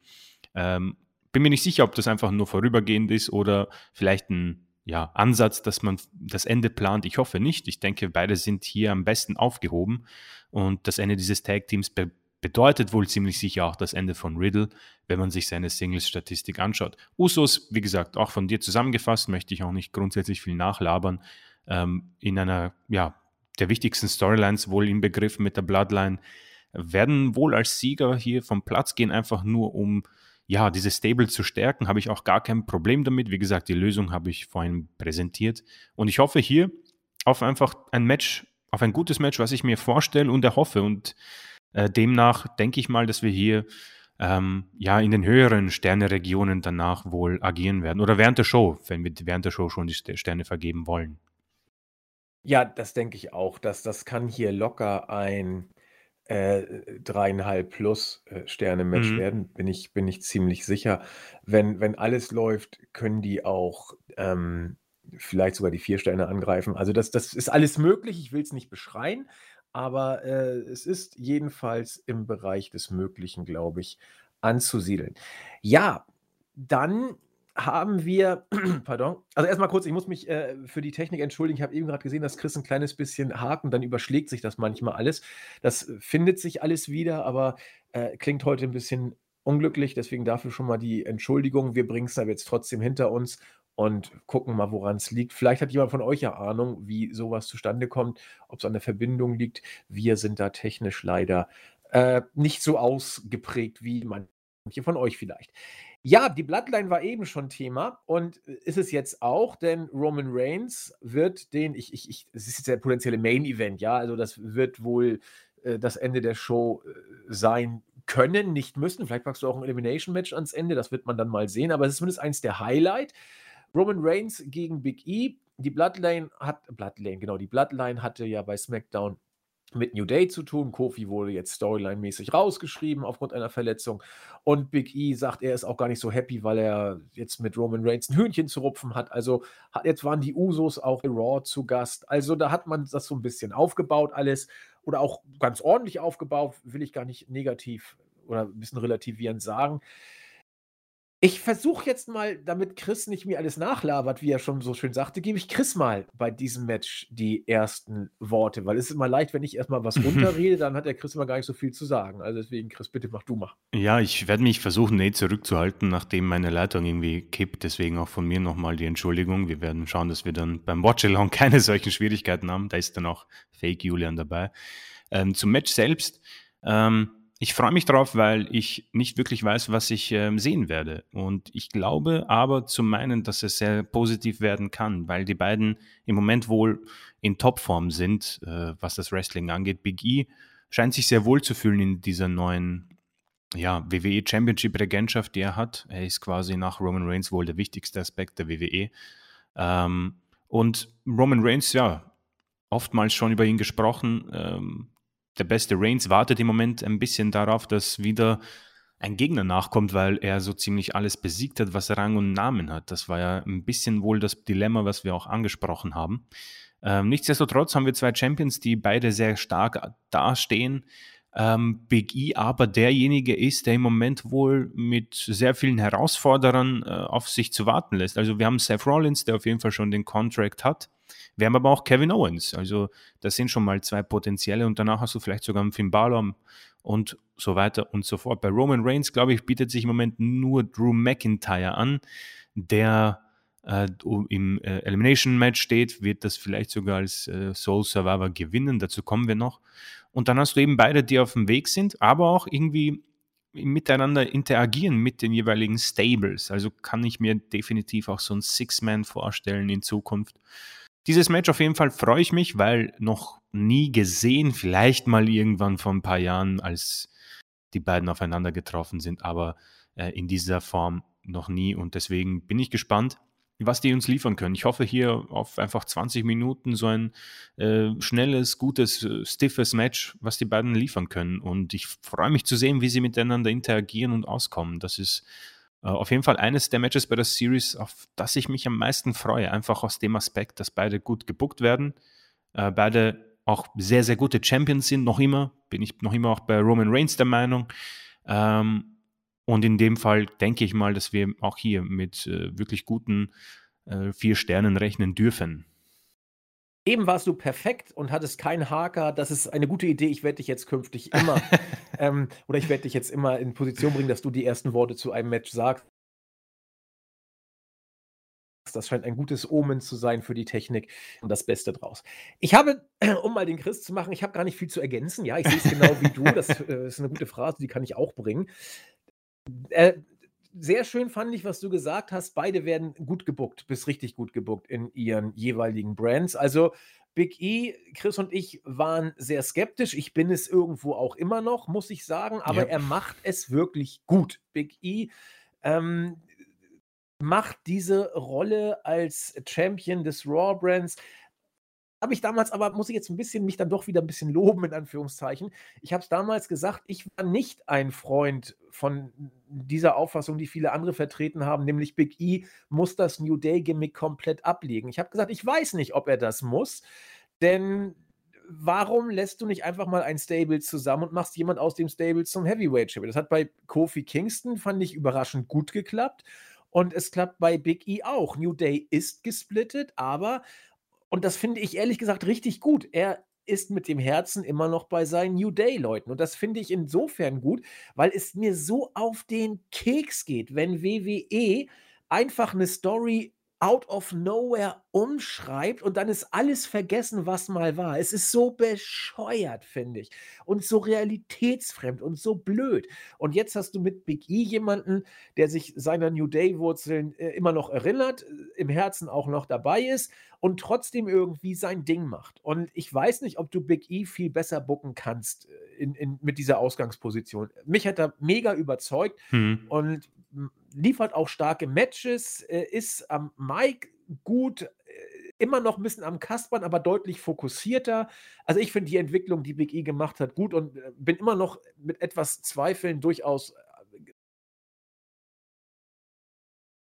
Ähm, bin mir nicht sicher, ob das einfach nur vorübergehend ist oder vielleicht ein ja, Ansatz, dass man das Ende plant. Ich hoffe nicht. Ich denke, beide sind hier am besten aufgehoben und das Ende dieses Tag-Teams be bedeutet wohl ziemlich sicher auch das Ende von Riddle, wenn man sich seine Singles-Statistik anschaut. Usos, wie gesagt, auch von dir zusammengefasst, möchte ich auch nicht grundsätzlich viel nachlabern. Ähm, in einer, ja, der wichtigsten Storylines wohl inbegriffen mit der Bloodline, werden wohl als Sieger hier vom Platz gehen, einfach nur um ja, diese Stable zu stärken, habe ich auch gar kein Problem damit. Wie gesagt, die Lösung habe ich vorhin präsentiert. Und ich hoffe hier auf einfach ein Match, auf ein gutes Match, was ich mir vorstelle und erhoffe. Und äh, demnach denke ich mal, dass wir hier ähm, ja in den höheren Sterneregionen danach wohl agieren werden. Oder während der Show, wenn wir während der Show schon die Sterne vergeben wollen. Ja, das denke ich auch. Dass das kann hier locker ein äh, dreieinhalb plus äh, Sterne-Match mhm. werden, bin ich, bin ich ziemlich sicher. Wenn, wenn alles läuft, können die auch ähm, vielleicht sogar die vier Sterne angreifen. Also das, das ist alles möglich. Ich will es nicht beschreien, aber äh, es ist jedenfalls im Bereich des Möglichen, glaube ich, anzusiedeln. Ja, dann haben wir, pardon, also erstmal kurz, ich muss mich äh, für die Technik entschuldigen. Ich habe eben gerade gesehen, dass Chris ein kleines bisschen hakt und dann überschlägt sich das manchmal alles. Das findet sich alles wieder, aber äh, klingt heute ein bisschen unglücklich, deswegen dafür schon mal die Entschuldigung. Wir bringen es aber jetzt trotzdem hinter uns und gucken mal, woran es liegt. Vielleicht hat jemand von euch ja Ahnung, wie sowas zustande kommt, ob es an der Verbindung liegt. Wir sind da technisch leider äh, nicht so ausgeprägt wie manche von euch vielleicht. Ja, die Bloodline war eben schon Thema und äh, ist es jetzt auch, denn Roman Reigns wird den, ich, ich, ich, es ist jetzt der potenzielle Main Event, ja, also das wird wohl äh, das Ende der Show äh, sein können, nicht müssen. Vielleicht packst du auch ein Elimination Match ans Ende, das wird man dann mal sehen, aber es ist zumindest eins der Highlight. Roman Reigns gegen Big E. Die Bloodline hat, Bloodline, genau, die Bloodline hatte ja bei SmackDown mit New Day zu tun. Kofi wurde jetzt Storyline-mäßig rausgeschrieben aufgrund einer Verletzung. Und Big E sagt, er ist auch gar nicht so happy, weil er jetzt mit Roman Reigns ein Hühnchen zu rupfen hat. Also jetzt waren die Usos auch in Raw zu Gast. Also da hat man das so ein bisschen aufgebaut alles oder auch ganz ordentlich aufgebaut, will ich gar nicht negativ oder ein bisschen relativierend sagen. Ich versuche jetzt mal, damit Chris nicht mir alles nachlabert, wie er schon so schön sagte, gebe ich Chris mal bei diesem Match die ersten Worte, weil es ist immer leicht, wenn ich erstmal was runterrede, dann hat der Chris immer gar nicht so viel zu sagen. Also deswegen, Chris, bitte mach du mal. Ja, ich werde mich versuchen, nicht zurückzuhalten, nachdem meine Leitung irgendwie kippt. Deswegen auch von mir nochmal die Entschuldigung. Wir werden schauen, dass wir dann beim Watch-Along keine solchen Schwierigkeiten haben. Da ist dann auch Fake Julian dabei. Ähm, zum Match selbst. Ähm, ich freue mich drauf, weil ich nicht wirklich weiß, was ich ähm, sehen werde. Und ich glaube aber zu meinen, dass es sehr positiv werden kann, weil die beiden im Moment wohl in Topform sind, äh, was das Wrestling angeht. Big E scheint sich sehr wohl zu fühlen in dieser neuen ja, WWE Championship Regentschaft, die er hat. Er ist quasi nach Roman Reigns wohl der wichtigste Aspekt der WWE. Ähm, und Roman Reigns, ja, oftmals schon über ihn gesprochen. Ähm, der beste Reigns wartet im Moment ein bisschen darauf, dass wieder ein Gegner nachkommt, weil er so ziemlich alles besiegt hat, was Rang und Namen hat. Das war ja ein bisschen wohl das Dilemma, was wir auch angesprochen haben. Ähm, nichtsdestotrotz haben wir zwei Champions, die beide sehr stark dastehen. Ähm, Big E aber derjenige ist, der im Moment wohl mit sehr vielen Herausforderern äh, auf sich zu warten lässt. Also wir haben Seth Rollins, der auf jeden Fall schon den Contract hat. Wir haben aber auch Kevin Owens. Also das sind schon mal zwei potenzielle und danach hast du vielleicht sogar einen Finn Balor und so weiter und so fort. Bei Roman Reigns, glaube ich, bietet sich im Moment nur Drew McIntyre an, der äh, im äh, Elimination Match steht, wird das vielleicht sogar als äh, Soul Survivor gewinnen. Dazu kommen wir noch. Und dann hast du eben beide, die auf dem Weg sind, aber auch irgendwie miteinander interagieren mit den jeweiligen Stables. Also kann ich mir definitiv auch so ein Six-Man vorstellen in Zukunft. Dieses Match auf jeden Fall freue ich mich, weil noch nie gesehen, vielleicht mal irgendwann vor ein paar Jahren, als die beiden aufeinander getroffen sind, aber äh, in dieser Form noch nie. Und deswegen bin ich gespannt, was die uns liefern können. Ich hoffe hier auf einfach 20 Minuten so ein äh, schnelles, gutes, äh, stiffes Match, was die beiden liefern können. Und ich freue mich zu sehen, wie sie miteinander interagieren und auskommen. Das ist äh, auf jeden Fall eines der Matches bei der Series, auf das ich mich am meisten freue. Einfach aus dem Aspekt, dass beide gut gebuckt werden. Äh, beide auch sehr, sehr gute Champions sind, noch immer. Bin ich noch immer auch bei Roman Reigns der Meinung. Ähm, und in dem Fall denke ich mal, dass wir auch hier mit äh, wirklich guten äh, vier Sternen rechnen dürfen. Eben warst du perfekt und hattest keinen Haker. Das ist eine gute Idee. Ich werde dich jetzt künftig immer ähm, oder ich werde dich jetzt immer in Position bringen, dass du die ersten Worte zu einem Match sagst. Das scheint ein gutes Omen zu sein für die Technik und das Beste draus. Ich habe, um mal den Chris zu machen, ich habe gar nicht viel zu ergänzen. Ja, ich sehe es genau wie du. Das äh, ist eine gute Phrase, die kann ich auch bringen. Äh, sehr schön fand ich, was du gesagt hast. Beide werden gut gebuckt, bis richtig gut gebuckt in ihren jeweiligen Brands. Also Big E, Chris und ich waren sehr skeptisch. Ich bin es irgendwo auch immer noch, muss ich sagen. Aber ja. er macht es wirklich gut. Big E ähm, macht diese Rolle als Champion des Raw Brands habe ich damals aber, muss ich jetzt ein bisschen mich dann doch wieder ein bisschen loben, in Anführungszeichen. Ich habe es damals gesagt, ich war nicht ein Freund von dieser Auffassung, die viele andere vertreten haben, nämlich Big E muss das New Day-Gimmick komplett ablegen. Ich habe gesagt, ich weiß nicht, ob er das muss, denn warum lässt du nicht einfach mal ein Stable zusammen und machst jemand aus dem Stable zum Heavyweight Champion? Das hat bei Kofi Kingston, fand ich, überraschend gut geklappt. Und es klappt bei Big E auch. New Day ist gesplittet, aber und das finde ich ehrlich gesagt richtig gut. Er ist mit dem Herzen immer noch bei seinen New Day-Leuten. Und das finde ich insofern gut, weil es mir so auf den Keks geht, wenn WWE einfach eine Story out of nowhere umschreibt und dann ist alles vergessen, was mal war. Es ist so bescheuert, finde ich. Und so realitätsfremd und so blöd. Und jetzt hast du mit Big E jemanden, der sich seiner New Day-Wurzeln äh, immer noch erinnert, äh, im Herzen auch noch dabei ist und trotzdem irgendwie sein Ding macht. Und ich weiß nicht, ob du Big E viel besser bucken kannst äh, in, in, mit dieser Ausgangsposition. Mich hat er mega überzeugt hm. und liefert auch starke Matches, äh, ist am Mike gut, äh, immer noch ein bisschen am Kaspern, aber deutlich fokussierter. Also ich finde die Entwicklung, die Big E gemacht hat, gut und äh, bin immer noch mit etwas Zweifeln durchaus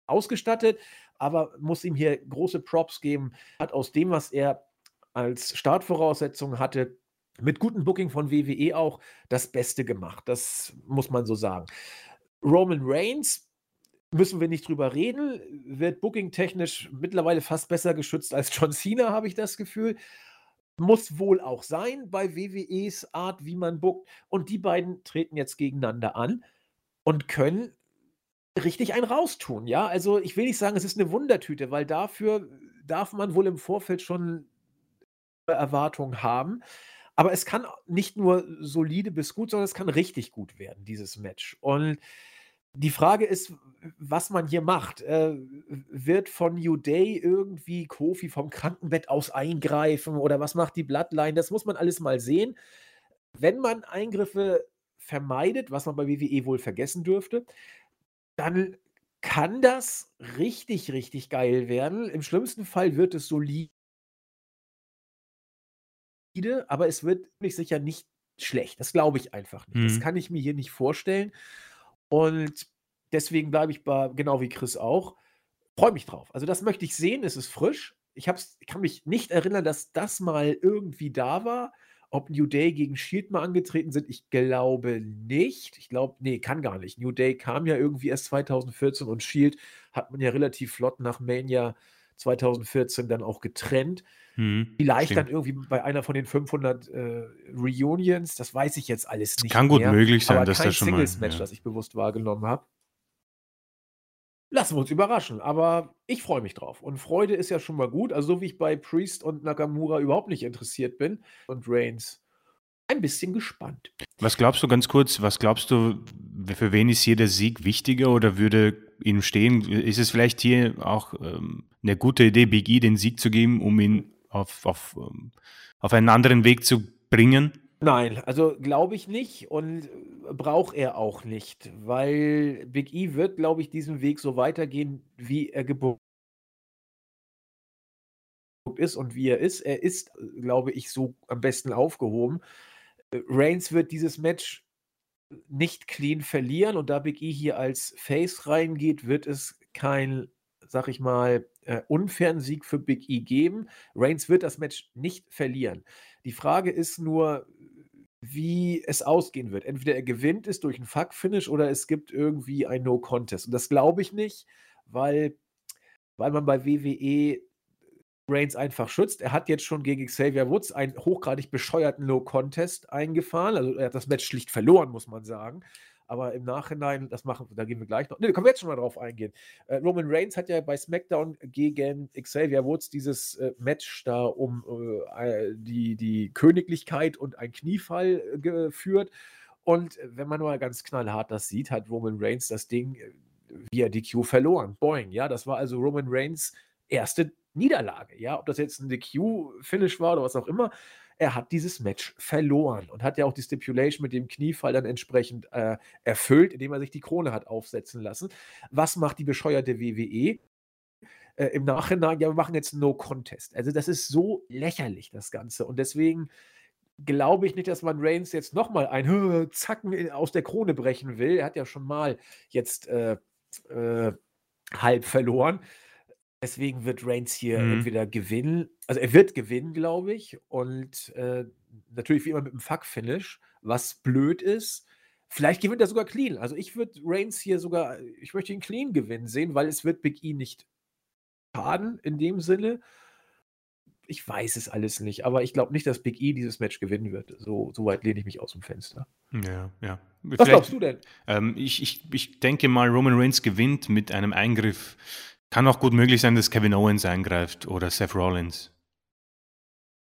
ausgestattet, aber muss ihm hier große Props geben. Hat aus dem, was er als Startvoraussetzung hatte, mit gutem Booking von WWE auch das Beste gemacht. Das muss man so sagen. Roman Reigns Müssen wir nicht drüber reden, wird booking-technisch mittlerweile fast besser geschützt als John Cena, habe ich das Gefühl. Muss wohl auch sein bei WWEs Art, wie man bookt. Und die beiden treten jetzt gegeneinander an und können richtig einen raustun. Ja, also ich will nicht sagen, es ist eine Wundertüte, weil dafür darf man wohl im Vorfeld schon Erwartungen haben. Aber es kann nicht nur solide bis gut, sondern es kann richtig gut werden, dieses Match. Und die Frage ist, was man hier macht. Äh, wird von New Day irgendwie Kofi vom Krankenbett aus eingreifen oder was macht die Bloodline? Das muss man alles mal sehen. Wenn man Eingriffe vermeidet, was man bei WWE wohl vergessen dürfte, dann kann das richtig, richtig geil werden. Im schlimmsten Fall wird es solide, aber es wird mich sicher nicht schlecht. Das glaube ich einfach nicht. Mhm. Das kann ich mir hier nicht vorstellen. Und deswegen bleibe ich bei, genau wie Chris auch, freue mich drauf. Also das möchte ich sehen, es ist frisch. Ich, hab's, kann mich nicht erinnern, dass das mal irgendwie da war. Ob New Day gegen Shield mal angetreten sind, ich glaube nicht. Ich glaube, nee, kann gar nicht. New Day kam ja irgendwie erst 2014 und Shield hat man ja relativ flott nach Mania 2014 dann auch getrennt. Mhm, Vielleicht stimmt. dann irgendwie bei einer von den 500 äh, Reunions, das weiß ich jetzt alles nicht. Kann gut mehr, möglich sein, dass das schon mal. Singles-Match, ja. das ich bewusst wahrgenommen habe. Lassen wir uns überraschen, aber ich freue mich drauf. Und Freude ist ja schon mal gut. Also, so wie ich bei Priest und Nakamura überhaupt nicht interessiert bin und Reigns ein bisschen gespannt. Was glaubst du ganz kurz, was glaubst du, für wen ist hier der Sieg wichtiger oder würde ihm stehen? Ist es vielleicht hier auch ähm, eine gute Idee, Big E den Sieg zu geben, um ihn auf, auf, ähm, auf einen anderen Weg zu bringen? Nein, also glaube ich nicht und braucht er auch nicht, weil Big E wird, glaube ich, diesen Weg so weitergehen, wie er geboren ist und wie er ist. Er ist, glaube ich, so am besten aufgehoben. Reigns wird dieses Match nicht clean verlieren und da Big E hier als Face reingeht, wird es kein, sag ich mal, äh, unfairen Sieg für Big E geben. Reigns wird das Match nicht verlieren. Die Frage ist nur, wie es ausgehen wird. Entweder er gewinnt es durch einen Fuck-Finish oder es gibt irgendwie ein No-Contest. Und das glaube ich nicht, weil, weil man bei WWE Reigns einfach schützt. Er hat jetzt schon gegen Xavier Woods einen hochgradig bescheuerten No-Contest eingefahren. Also er hat das Match schlicht verloren, muss man sagen. Aber im Nachhinein, das machen, da gehen wir gleich noch. Ne, da können wir jetzt schon mal drauf eingehen. Äh, Roman Reigns hat ja bei SmackDown gegen Xavier Woods dieses äh, Match da um äh, die, die Königlichkeit und ein Kniefall äh, geführt. Und wenn man mal ganz knallhart das sieht, hat Roman Reigns das Ding äh, via DQ verloren. Boing, ja, das war also Roman Reigns erste Niederlage, ja, ob das jetzt ein DQ-Finish war oder was auch immer, er hat dieses Match verloren und hat ja auch die Stipulation mit dem Kniefall dann entsprechend äh, erfüllt, indem er sich die Krone hat aufsetzen lassen. Was macht die bescheuerte WWE? Äh, Im Nachhinein, ja, wir machen jetzt No Contest. Also, das ist so lächerlich, das Ganze. Und deswegen glaube ich nicht, dass man Reigns jetzt nochmal ein Zacken aus der Krone brechen will. Er hat ja schon mal jetzt äh, äh, halb verloren. Deswegen wird Reigns hier mhm. entweder gewinnen, also er wird gewinnen, glaube ich, und äh, natürlich wie immer mit einem Fuck-Finish, was blöd ist. Vielleicht gewinnt er sogar clean. Also ich würde Reigns hier sogar, ich möchte ihn clean gewinnen sehen, weil es wird Big E nicht schaden in dem Sinne. Ich weiß es alles nicht, aber ich glaube nicht, dass Big E dieses Match gewinnen wird. So, so weit lehne ich mich aus dem Fenster. Ja, ja. Was Vielleicht, glaubst du denn? Ähm, ich, ich, ich denke mal, Roman Reigns gewinnt mit einem Eingriff kann auch gut möglich sein, dass Kevin Owens eingreift oder Seth Rollins.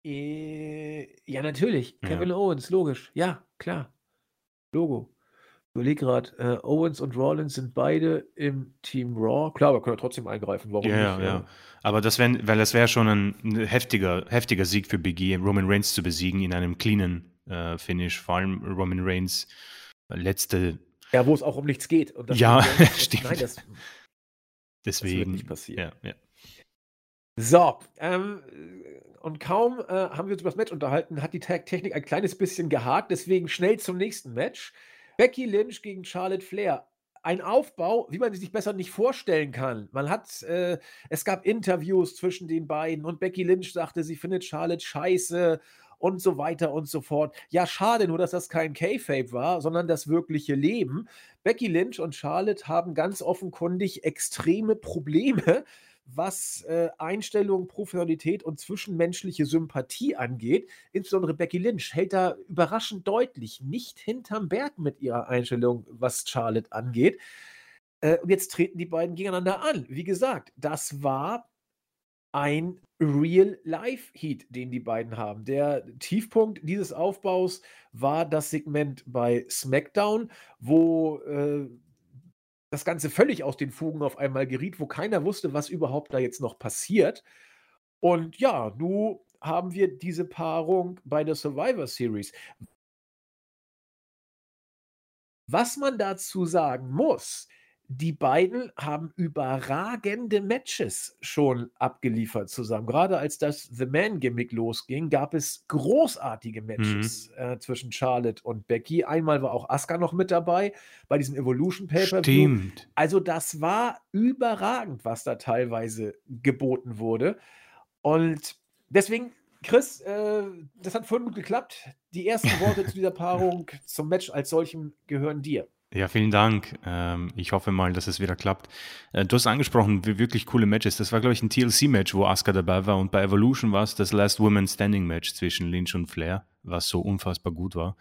Äh, ja, natürlich. Ja. Kevin Owens, logisch. Ja, klar. Logo. Ich überlege gerade, äh, Owens und Rollins sind beide im Team Raw. Klar, wir können ja trotzdem eingreifen. Warum ja, nicht? Ja, ja. Aber das wär, weil das wäre schon ein heftiger, heftiger Sieg für Big E, Roman Reigns zu besiegen in einem cleanen äh, Finish. Vor allem Roman Reigns letzte. Ja, wo es auch um nichts geht. ja, stimmt. Nein, das Deswegen. Das wird nicht passieren. Ja, ja. So, ähm, und kaum äh, haben wir uns über das Match unterhalten, hat die Technik ein kleines bisschen gehakt. Deswegen schnell zum nächsten Match. Becky Lynch gegen Charlotte Flair. Ein Aufbau, wie man sich besser nicht vorstellen kann. Man hat, äh, es gab Interviews zwischen den beiden und Becky Lynch sagte, sie findet Charlotte scheiße und so weiter und so fort. Ja, schade nur, dass das kein K-Fape war, sondern das wirkliche Leben. Becky Lynch und Charlotte haben ganz offenkundig extreme Probleme, was äh, Einstellung, Professionalität und zwischenmenschliche Sympathie angeht. Insbesondere Becky Lynch hält da überraschend deutlich nicht hinterm Berg mit ihrer Einstellung, was Charlotte angeht. Äh, und jetzt treten die beiden gegeneinander an. Wie gesagt, das war ein Real-Life-Heat, den die beiden haben. Der Tiefpunkt dieses Aufbaus war das Segment bei SmackDown, wo äh, das Ganze völlig aus den Fugen auf einmal geriet, wo keiner wusste, was überhaupt da jetzt noch passiert. Und ja, nun haben wir diese Paarung bei der Survivor Series. Was man dazu sagen muss, die beiden haben überragende Matches schon abgeliefert zusammen. Gerade als das The Man-Gimmick losging, gab es großartige. Matches mhm. äh, zwischen Charlotte und Becky. Einmal war auch Asuka noch mit dabei bei diesem Evolution Paper. Stimmt. Also das war überragend, was da teilweise geboten wurde. Und deswegen Chris, äh, das hat voll gut geklappt. Die ersten Worte zu dieser Paarung zum Match als solchem gehören dir. Ja, vielen Dank. Ähm, ich hoffe mal, dass es wieder klappt. Äh, du hast angesprochen, wie wirklich coole Matches. Das war, glaube ich, ein TLC-Match, wo Asuka dabei war. Und bei Evolution war es das Last Woman Standing Match zwischen Lynch und Flair, was so unfassbar gut war.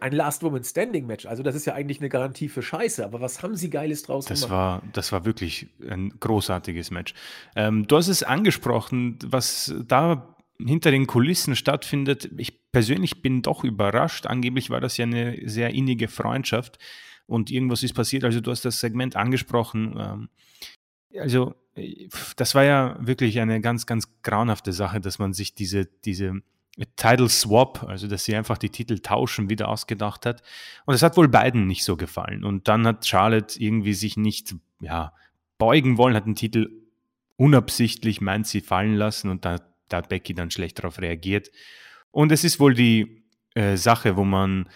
Ein Last Woman Standing Match, also das ist ja eigentlich eine Garantie für Scheiße. Aber was haben sie Geiles draus das gemacht? War, das war wirklich ein großartiges Match. Ähm, du hast es angesprochen, was da hinter den Kulissen stattfindet. Ich persönlich bin doch überrascht. Angeblich war das ja eine sehr innige Freundschaft und irgendwas ist passiert. Also du hast das Segment angesprochen. Ähm, also das war ja wirklich eine ganz, ganz grauenhafte Sache, dass man sich diese, diese Title Swap, also dass sie einfach die Titel tauschen, wieder ausgedacht hat. Und es hat wohl beiden nicht so gefallen. Und dann hat Charlotte irgendwie sich nicht ja, beugen wollen, hat den Titel unabsichtlich, meint sie, fallen lassen und da, da hat Becky dann schlecht darauf reagiert. Und es ist wohl die äh, Sache, wo man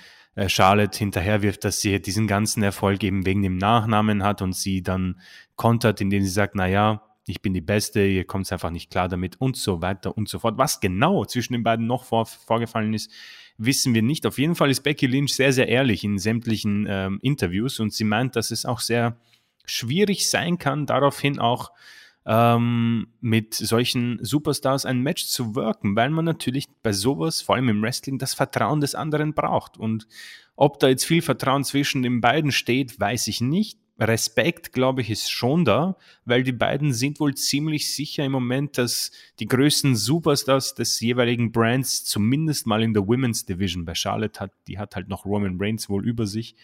Charlotte hinterherwirft, dass sie diesen ganzen Erfolg eben wegen dem Nachnamen hat und sie dann kontert, indem sie sagt, na ja, ich bin die Beste, ihr kommt einfach nicht klar damit und so weiter und so fort. Was genau zwischen den beiden noch vor, vorgefallen ist, wissen wir nicht. Auf jeden Fall ist Becky Lynch sehr, sehr ehrlich in sämtlichen ähm, Interviews und sie meint, dass es auch sehr schwierig sein kann, daraufhin auch ähm, mit solchen Superstars ein Match zu worken, weil man natürlich bei sowas, vor allem im Wrestling, das Vertrauen des anderen braucht. Und ob da jetzt viel Vertrauen zwischen den beiden steht, weiß ich nicht. Respekt, glaube ich, ist schon da, weil die beiden sind wohl ziemlich sicher im Moment, dass die größten Superstars des jeweiligen Brands zumindest mal in der Women's Division bei Charlotte hat, die hat halt noch Roman Reigns wohl über sich.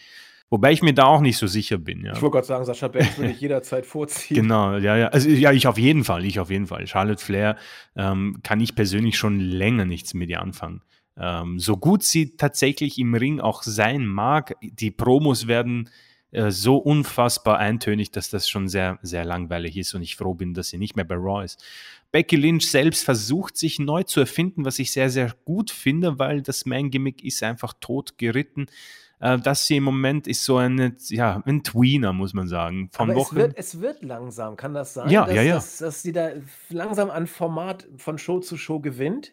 Wobei ich mir da auch nicht so sicher bin. Ja. Ich wollte gerade sagen, Sascha Banks würde ich jederzeit vorziehen. Genau, ja, ja. Also ja, ich auf jeden Fall, ich auf jeden Fall. Charlotte Flair ähm, kann ich persönlich schon länger nichts mit ihr anfangen. Ähm, so gut sie tatsächlich im Ring auch sein mag, die Promos werden äh, so unfassbar eintönig, dass das schon sehr, sehr langweilig ist und ich froh bin, dass sie nicht mehr bei Raw ist. Becky Lynch selbst versucht sich neu zu erfinden, was ich sehr, sehr gut finde, weil das Man-Gimmick ist einfach tot geritten. Äh, das hier im Moment ist so eine, ja, ein Tweener, muss man sagen. Von Aber es wird, es wird langsam, kann das sein? Ja, dass, ja, ja. Dass, dass sie da langsam an Format von Show zu Show gewinnt?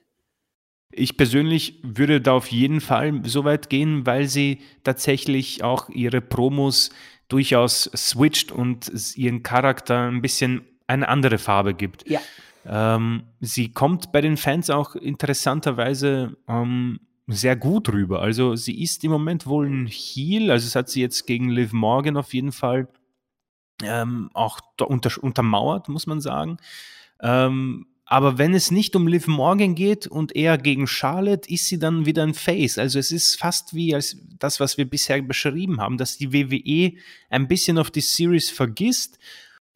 Ich persönlich würde da auf jeden Fall so weit gehen, weil sie tatsächlich auch ihre Promos durchaus switcht und ihren Charakter ein bisschen eine andere Farbe gibt. Ja. Ähm, sie kommt bei den Fans auch interessanterweise ähm, sehr gut rüber. Also sie ist im Moment wohl ein Heal, also es hat sie jetzt gegen Liv Morgan auf jeden Fall ähm, auch unter, untermauert, muss man sagen. Ähm, aber wenn es nicht um Liv Morgan geht und eher gegen Charlotte, ist sie dann wieder ein Face. Also es ist fast wie als das, was wir bisher beschrieben haben, dass die WWE ein bisschen auf die Series vergisst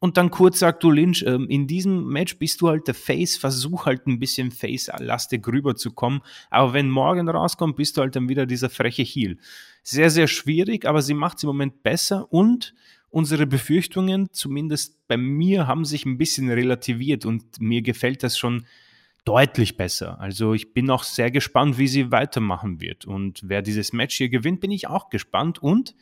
und dann kurz sagt du Lynch, ähm, in diesem Match bist du halt der Face, versuch halt ein bisschen Face-lastig rüberzukommen. Aber wenn Morgan rauskommt, bist du halt dann wieder dieser freche Heel. Sehr, sehr schwierig, aber sie macht es im Moment besser und unsere Befürchtungen, zumindest bei mir, haben sich ein bisschen relativiert und mir gefällt das schon deutlich besser. Also ich bin auch sehr gespannt, wie sie weitermachen wird. Und wer dieses Match hier gewinnt, bin ich auch gespannt. Und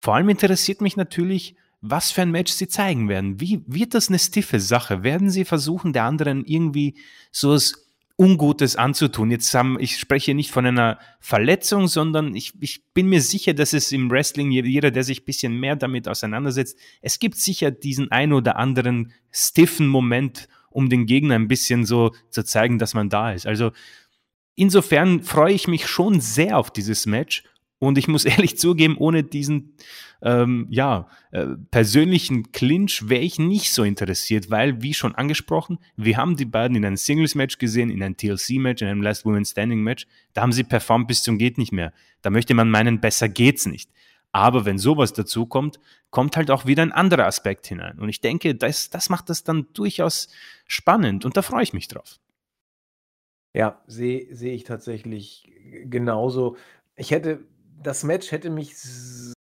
vor allem interessiert mich natürlich, was für ein Match sie zeigen werden. Wie wird das eine stiffe Sache? Werden sie versuchen, der anderen irgendwie so was Ungutes anzutun. Jetzt haben, ich spreche nicht von einer Verletzung, sondern ich, ich bin mir sicher, dass es im Wrestling, jeder, der sich ein bisschen mehr damit auseinandersetzt, es gibt sicher diesen ein oder anderen stiffen Moment, um den Gegner ein bisschen so zu zeigen, dass man da ist. Also insofern freue ich mich schon sehr auf dieses Match und ich muss ehrlich zugeben, ohne diesen ähm, ja, äh, persönlichen Clinch wäre ich nicht so interessiert, weil, wie schon angesprochen, wir haben die beiden in einem Singles-Match gesehen, in einem TLC-Match, in einem Last Woman Standing-Match. Da haben sie performt bis zum geht nicht mehr. Da möchte man meinen, besser geht's nicht. Aber wenn sowas dazu kommt, kommt halt auch wieder ein anderer Aspekt hinein. Und ich denke, das, das macht das dann durchaus spannend und da freue ich mich drauf. Ja, sehe seh ich tatsächlich genauso. Ich hätte das Match hätte mich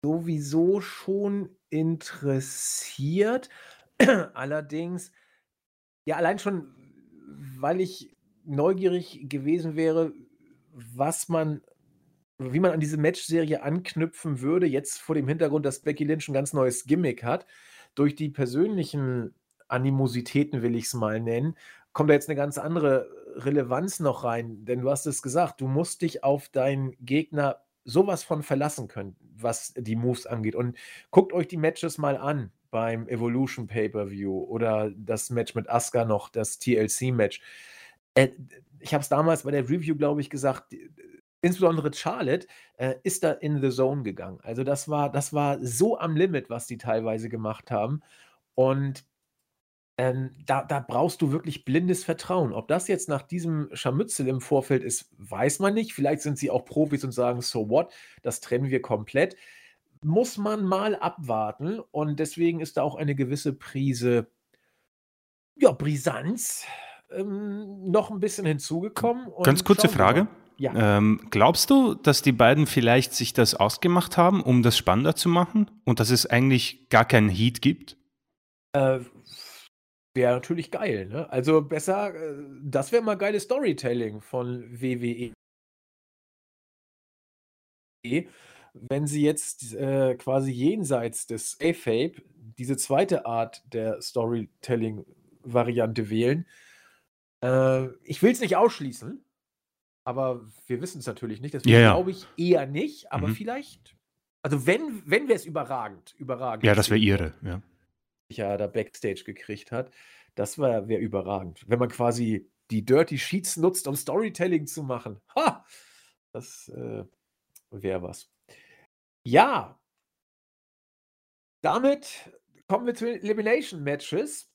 sowieso schon interessiert. Allerdings, ja, allein schon, weil ich neugierig gewesen wäre, was man, wie man an diese Matchserie anknüpfen würde, jetzt vor dem Hintergrund, dass Becky Lynch ein ganz neues Gimmick hat. Durch die persönlichen Animositäten, will ich es mal nennen, kommt da jetzt eine ganz andere Relevanz noch rein. Denn du hast es gesagt, du musst dich auf deinen Gegner sowas von verlassen können, was die Moves angeht. Und guckt euch die Matches mal an beim Evolution Pay-Per-View oder das Match mit Asuka noch, das TLC-Match. Äh, ich habe es damals bei der Review, glaube ich, gesagt, insbesondere Charlotte äh, ist da in the Zone gegangen. Also das war, das war so am Limit, was die teilweise gemacht haben. Und ähm, da, da brauchst du wirklich blindes Vertrauen. Ob das jetzt nach diesem Scharmützel im Vorfeld ist, weiß man nicht. Vielleicht sind sie auch Profis und sagen, so what, das trennen wir komplett. Muss man mal abwarten und deswegen ist da auch eine gewisse Prise, ja, Brisanz ähm, noch ein bisschen hinzugekommen. Ganz kurze Frage. Ja. Ähm, glaubst du, dass die beiden vielleicht sich das ausgemacht haben, um das spannender zu machen und dass es eigentlich gar keinen Heat gibt? Äh, Wäre natürlich geil, ne? Also besser, äh, das wäre mal geiles Storytelling von WWE. Wenn sie jetzt äh, quasi jenseits des A-Fape diese zweite Art der Storytelling-Variante wählen. Äh, ich will es nicht ausschließen, aber wir wissen es natürlich nicht. Deswegen ja. glaube ich eher nicht, aber Mhm. vielleicht. Also wenn, wenn wäre es überragend, überragend. Ja, das wäre ihre, ja. Er da Backstage gekriegt hat. Das wäre überragend. Wenn man quasi die Dirty Sheets nutzt, um Storytelling zu machen. Ha! Das äh, wäre was. Ja. Damit kommen wir zu den Elimination Matches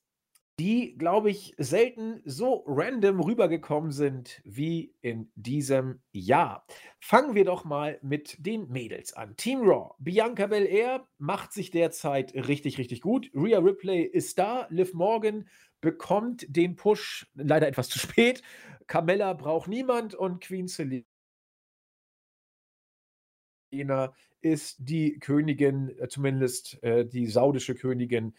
die, glaube ich, selten so random rübergekommen sind wie in diesem Jahr. Fangen wir doch mal mit den Mädels an. Team Raw. Bianca Belair macht sich derzeit richtig, richtig gut. Rhea Ripley ist da. Liv Morgan bekommt den Push leider etwas zu spät. Carmella braucht niemand und Queen Selina ist die Königin, äh, zumindest äh, die saudische Königin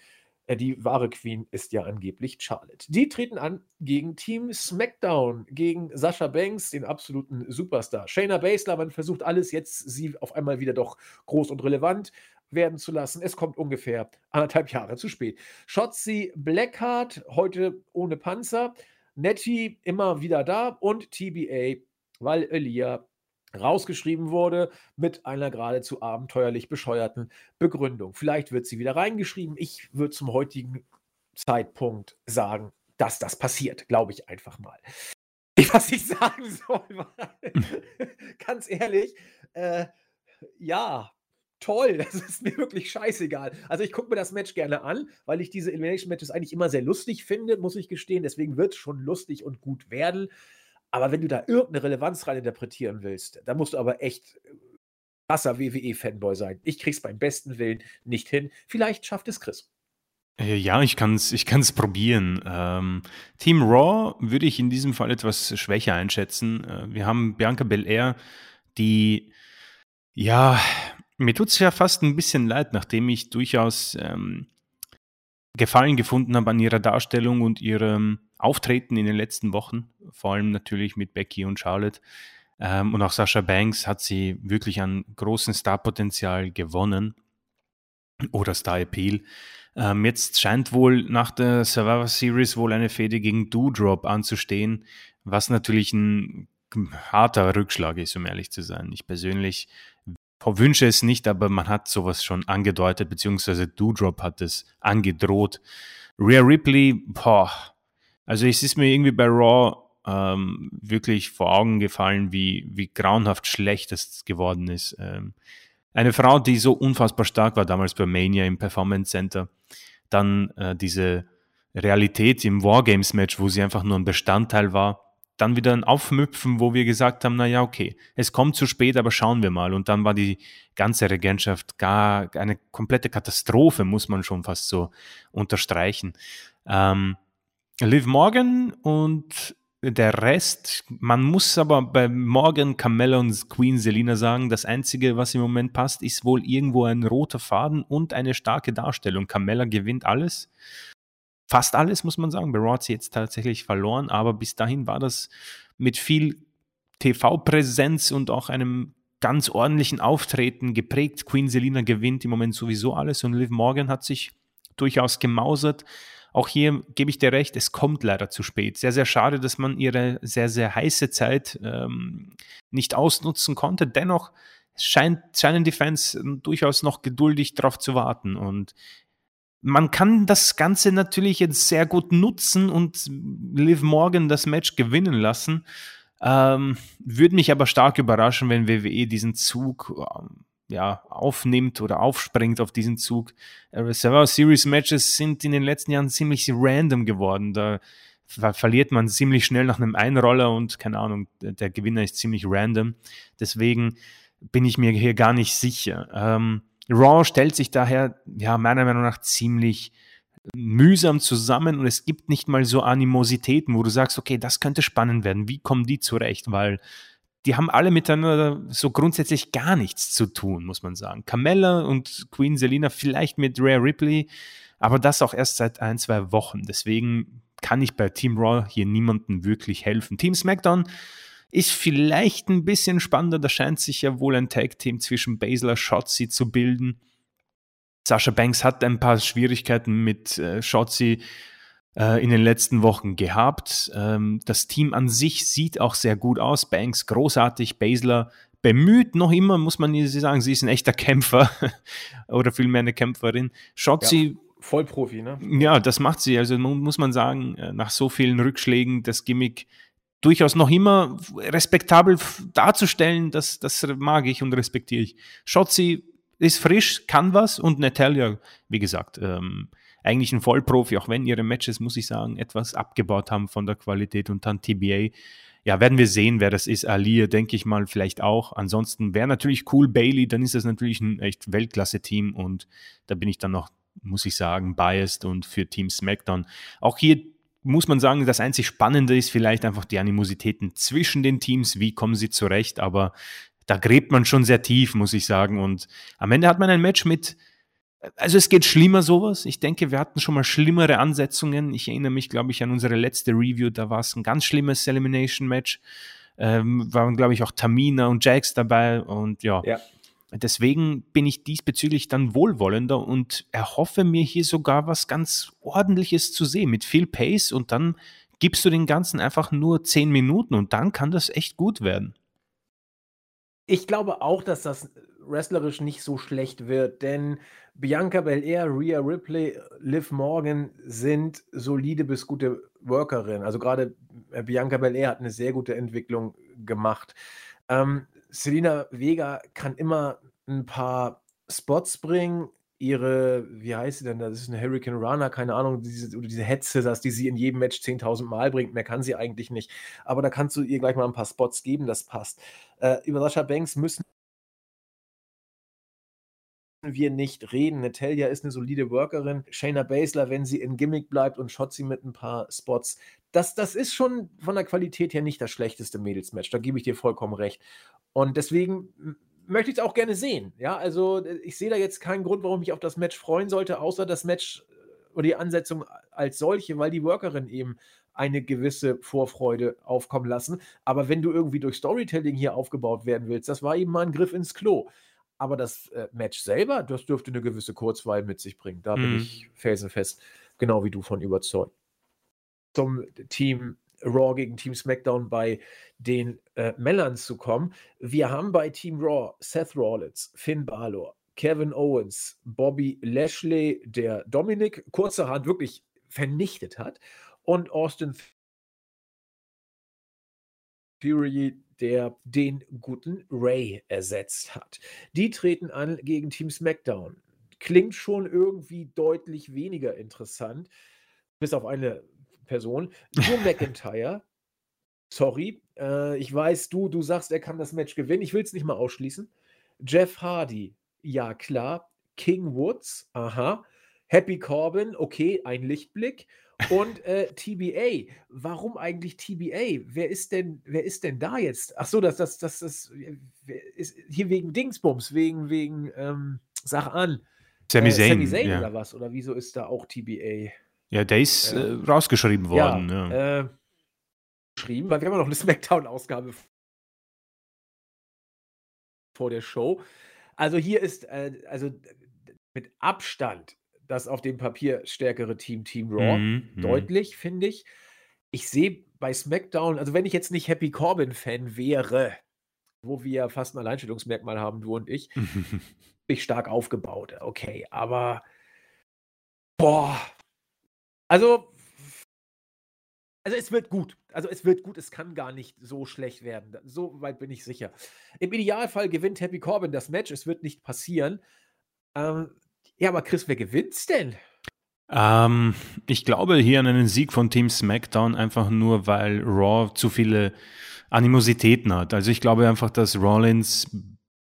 die wahre Queen ist ja angeblich Charlotte. Die treten an gegen Team SmackDown, gegen Sascha Banks, den absoluten Superstar. Shayna Baszler, man versucht alles jetzt, sie auf einmal wieder doch groß und relevant werden zu lassen. Es kommt ungefähr anderthalb Jahre zu spät. Shotzi Blackheart, heute ohne Panzer. Nettie immer wieder da und TBA, weil Elia rausgeschrieben wurde mit einer geradezu abenteuerlich bescheuerten Begründung. Vielleicht wird sie wieder reingeschrieben. Ich würde zum heutigen Zeitpunkt sagen, dass das passiert, glaube ich einfach mal. Was ich sagen soll, ganz ehrlich, äh, ja, toll, das ist mir wirklich scheißegal. Also ich gucke mir das Match gerne an, weil ich diese Elimination Matches eigentlich immer sehr lustig finde, muss ich gestehen. Deswegen wird es schon lustig und gut werden. Aber wenn du da irgendeine Relevanz rein interpretieren willst, dann musst du aber echt äh, krasser WWE-Fanboy sein. Ich krieg's beim besten Willen nicht hin. Vielleicht schafft es Chris. Äh, ja, ich kann es ich kann's probieren. Ähm, Team Raw würde ich in diesem Fall etwas schwächer einschätzen. Äh, wir haben Bianca Belair, die, ja, mir tut es ja fast ein bisschen leid, nachdem ich durchaus ähm, Gefallen gefunden habe an ihrer Darstellung und ihrem Auftreten in den letzten Wochen, vor allem natürlich mit Becky und Charlotte. Ähm, und auch Sascha Banks hat sie wirklich an großem Starpotenzial gewonnen oder Star Appeal. Ähm, jetzt scheint wohl nach der Survivor Series wohl eine Fehde gegen Doodrop anzustehen, was natürlich ein harter Rückschlag ist, um ehrlich zu sein. Ich persönlich wünsche es nicht, aber man hat sowas schon angedeutet, beziehungsweise Doodrop hat es angedroht. Rhea Ripley, boah, also es ist mir irgendwie bei Raw ähm, wirklich vor Augen gefallen, wie, wie grauenhaft schlecht es geworden ist. Ähm, eine Frau, die so unfassbar stark war damals bei Mania im Performance Center, dann äh, diese Realität im Wargames-Match, wo sie einfach nur ein Bestandteil war, dann wieder ein Aufmüpfen, wo wir gesagt haben, na ja, okay, es kommt zu spät, aber schauen wir mal. Und dann war die ganze Regentschaft gar eine komplette Katastrophe, muss man schon fast so unterstreichen. Ähm, Liv Morgan und der Rest, man muss aber bei Morgan, Carmella und Queen Selina sagen, das Einzige, was im Moment passt, ist wohl irgendwo ein roter Faden und eine starke Darstellung. Carmella gewinnt alles. Fast alles, muss man sagen. Bei Raw sie jetzt tatsächlich verloren, aber bis dahin war das mit viel TV-Präsenz und auch einem ganz ordentlichen Auftreten geprägt. Queen Selina gewinnt im Moment sowieso alles und Liv Morgan hat sich durchaus gemausert. Auch hier gebe ich dir recht, es kommt leider zu spät. Sehr, sehr schade, dass man ihre sehr, sehr heiße Zeit ähm, nicht ausnutzen konnte. Dennoch scheint, scheinen die Fans ähm, durchaus noch geduldig darauf zu warten. Und man kann das Ganze natürlich jetzt sehr gut nutzen und Liv Morgan das Match gewinnen lassen. Ähm, würde mich aber stark überraschen, wenn WWE diesen Zug ähm, ja, aufnimmt oder aufspringt auf diesen Zug. Äh, Survivor Series Matches sind in den letzten Jahren ziemlich random geworden. Da ver verliert man ziemlich schnell nach einem Einroller und keine Ahnung, der, der Gewinner ist ziemlich random. Deswegen bin ich mir hier gar nicht sicher. Ähm, Raw stellt sich daher, ja, meiner Meinung nach ziemlich mühsam zusammen und es gibt nicht mal so Animositäten, wo du sagst, okay, das könnte spannend werden. Wie kommen die zurecht? Weil die haben alle miteinander so grundsätzlich gar nichts zu tun, muss man sagen. Carmella und Queen Selina vielleicht mit Rare Ripley, aber das auch erst seit ein, zwei Wochen. Deswegen kann ich bei Team Raw hier niemandem wirklich helfen. Team SmackDown ist vielleicht ein bisschen spannender. Da scheint sich ja wohl ein Tag-Team zwischen Baszler Shotzi zu bilden. Sasha Banks hat ein paar Schwierigkeiten mit äh, Shotzi äh, in den letzten Wochen gehabt. Ähm, das Team an sich sieht auch sehr gut aus. Banks großartig, Basler bemüht noch immer, muss man sagen, sie ist ein echter Kämpfer oder vielmehr eine Kämpferin. Shotzi Vollprofi, ne? Ja, das macht sie. Also muss man sagen, äh, nach so vielen Rückschlägen das Gimmick durchaus noch immer respektabel darzustellen, das, das mag ich und respektiere ich. Schotzi ist frisch, kann was und Natalia, wie gesagt, ähm, eigentlich ein Vollprofi, auch wenn ihre Matches, muss ich sagen, etwas abgebaut haben von der Qualität und dann TBA. Ja, werden wir sehen, wer das ist. Alia, denke ich mal, vielleicht auch. Ansonsten wäre natürlich cool, Bailey, dann ist das natürlich ein echt Weltklasse-Team und da bin ich dann noch, muss ich sagen, biased und für Team SmackDown. Auch hier muss man sagen, das einzig Spannende ist vielleicht einfach die Animositäten zwischen den Teams. Wie kommen sie zurecht? Aber da gräbt man schon sehr tief, muss ich sagen. Und am Ende hat man ein Match mit, also es geht schlimmer sowas. Ich denke, wir hatten schon mal schlimmere Ansetzungen. Ich erinnere mich, glaube ich, an unsere letzte Review. Da war es ein ganz schlimmes Elimination Match. Ähm, waren, glaube ich, auch Tamina und Jax dabei. Und ja, ja. Deswegen bin ich diesbezüglich dann wohlwollender und erhoffe mir hier sogar was ganz Ordentliches zu sehen mit viel Pace und dann gibst du den Ganzen einfach nur zehn Minuten und dann kann das echt gut werden. Ich glaube auch, dass das wrestlerisch nicht so schlecht wird, denn Bianca Belair, Rhea Ripley, Liv Morgan sind solide bis gute Workerinnen. Also gerade äh, Bianca Belair hat eine sehr gute Entwicklung gemacht. Ähm, Selina Vega kann immer ein paar Spots bringen. Ihre, wie heißt sie denn? Das ist eine Hurricane Runner, keine Ahnung, diese, oder diese Head Scissors, die sie in jedem Match 10.000 Mal bringt. Mehr kann sie eigentlich nicht. Aber da kannst du ihr gleich mal ein paar Spots geben, das passt. Äh, über Sascha Banks müssen wir nicht reden. Natalia ist eine solide Workerin. Shayna Baszler, wenn sie in Gimmick bleibt und Shotzi mit ein paar Spots. Das, das ist schon von der Qualität her nicht das schlechteste Mädelsmatch. Da gebe ich dir vollkommen recht. Und deswegen möchte ich es auch gerne sehen. Ja, also äh, ich sehe da jetzt keinen Grund, warum ich auf das Match freuen sollte, außer das Match äh, oder die Ansetzung als solche, weil die Workerin eben eine gewisse Vorfreude aufkommen lassen. Aber wenn du irgendwie durch Storytelling hier aufgebaut werden willst, das war eben mal ein Griff ins Klo. Aber das äh, Match selber, das dürfte eine gewisse Kurzweil mit sich bringen. Da mhm. bin ich felsenfest, genau wie du von überzeugt. Zum Team Raw gegen Team SmackDown bei den äh, Männern zu kommen. Wir haben bei Team Raw Seth Rollins, Finn Balor, Kevin Owens, Bobby Lashley, der Dominik kurzerhand wirklich vernichtet hat, und Austin Fury, der den guten Ray ersetzt hat. Die treten an gegen Team SmackDown. Klingt schon irgendwie deutlich weniger interessant, bis auf eine Person. Drew McIntyre, sorry, äh, ich weiß, du, du sagst, er kann das Match gewinnen. Ich will es nicht mal ausschließen. Jeff Hardy, ja klar. King Woods, aha. Happy Corbin, okay, ein Lichtblick. Und äh, TBA, warum eigentlich TBA? Wer ist denn, wer ist denn da jetzt? Ach so, das, das, das, das ist hier wegen Dingsbums, wegen, wegen, ähm, sag an. Sami äh, Zayn, Sami Zayn ja. oder was? Oder wieso ist da auch TBA? Ja, der ist äh, rausgeschrieben worden. Ja, ja. Äh, geschrieben, weil wir haben noch eine Smackdown-Ausgabe vor der Show. Also hier ist, äh, also mit Abstand das auf dem Papier stärkere Team, Team Raw. Mhm, mhm. Deutlich, finde ich. Ich sehe bei SmackDown, also wenn ich jetzt nicht Happy Corbin-Fan wäre, wo wir fast ein Alleinstellungsmerkmal haben, du und ich, bin ich stark aufgebaut. Okay, aber boah. Also, also es wird gut. Also es wird gut, es kann gar nicht so schlecht werden. So weit bin ich sicher. Im Idealfall gewinnt Happy Corbin das Match. Es wird nicht passieren. Ähm, ja, aber Chris, wer gewinnt's denn? Ähm, ich glaube hier an einen Sieg von Team SmackDown einfach nur, weil Raw zu viele Animositäten hat. Also ich glaube einfach, dass Rollins,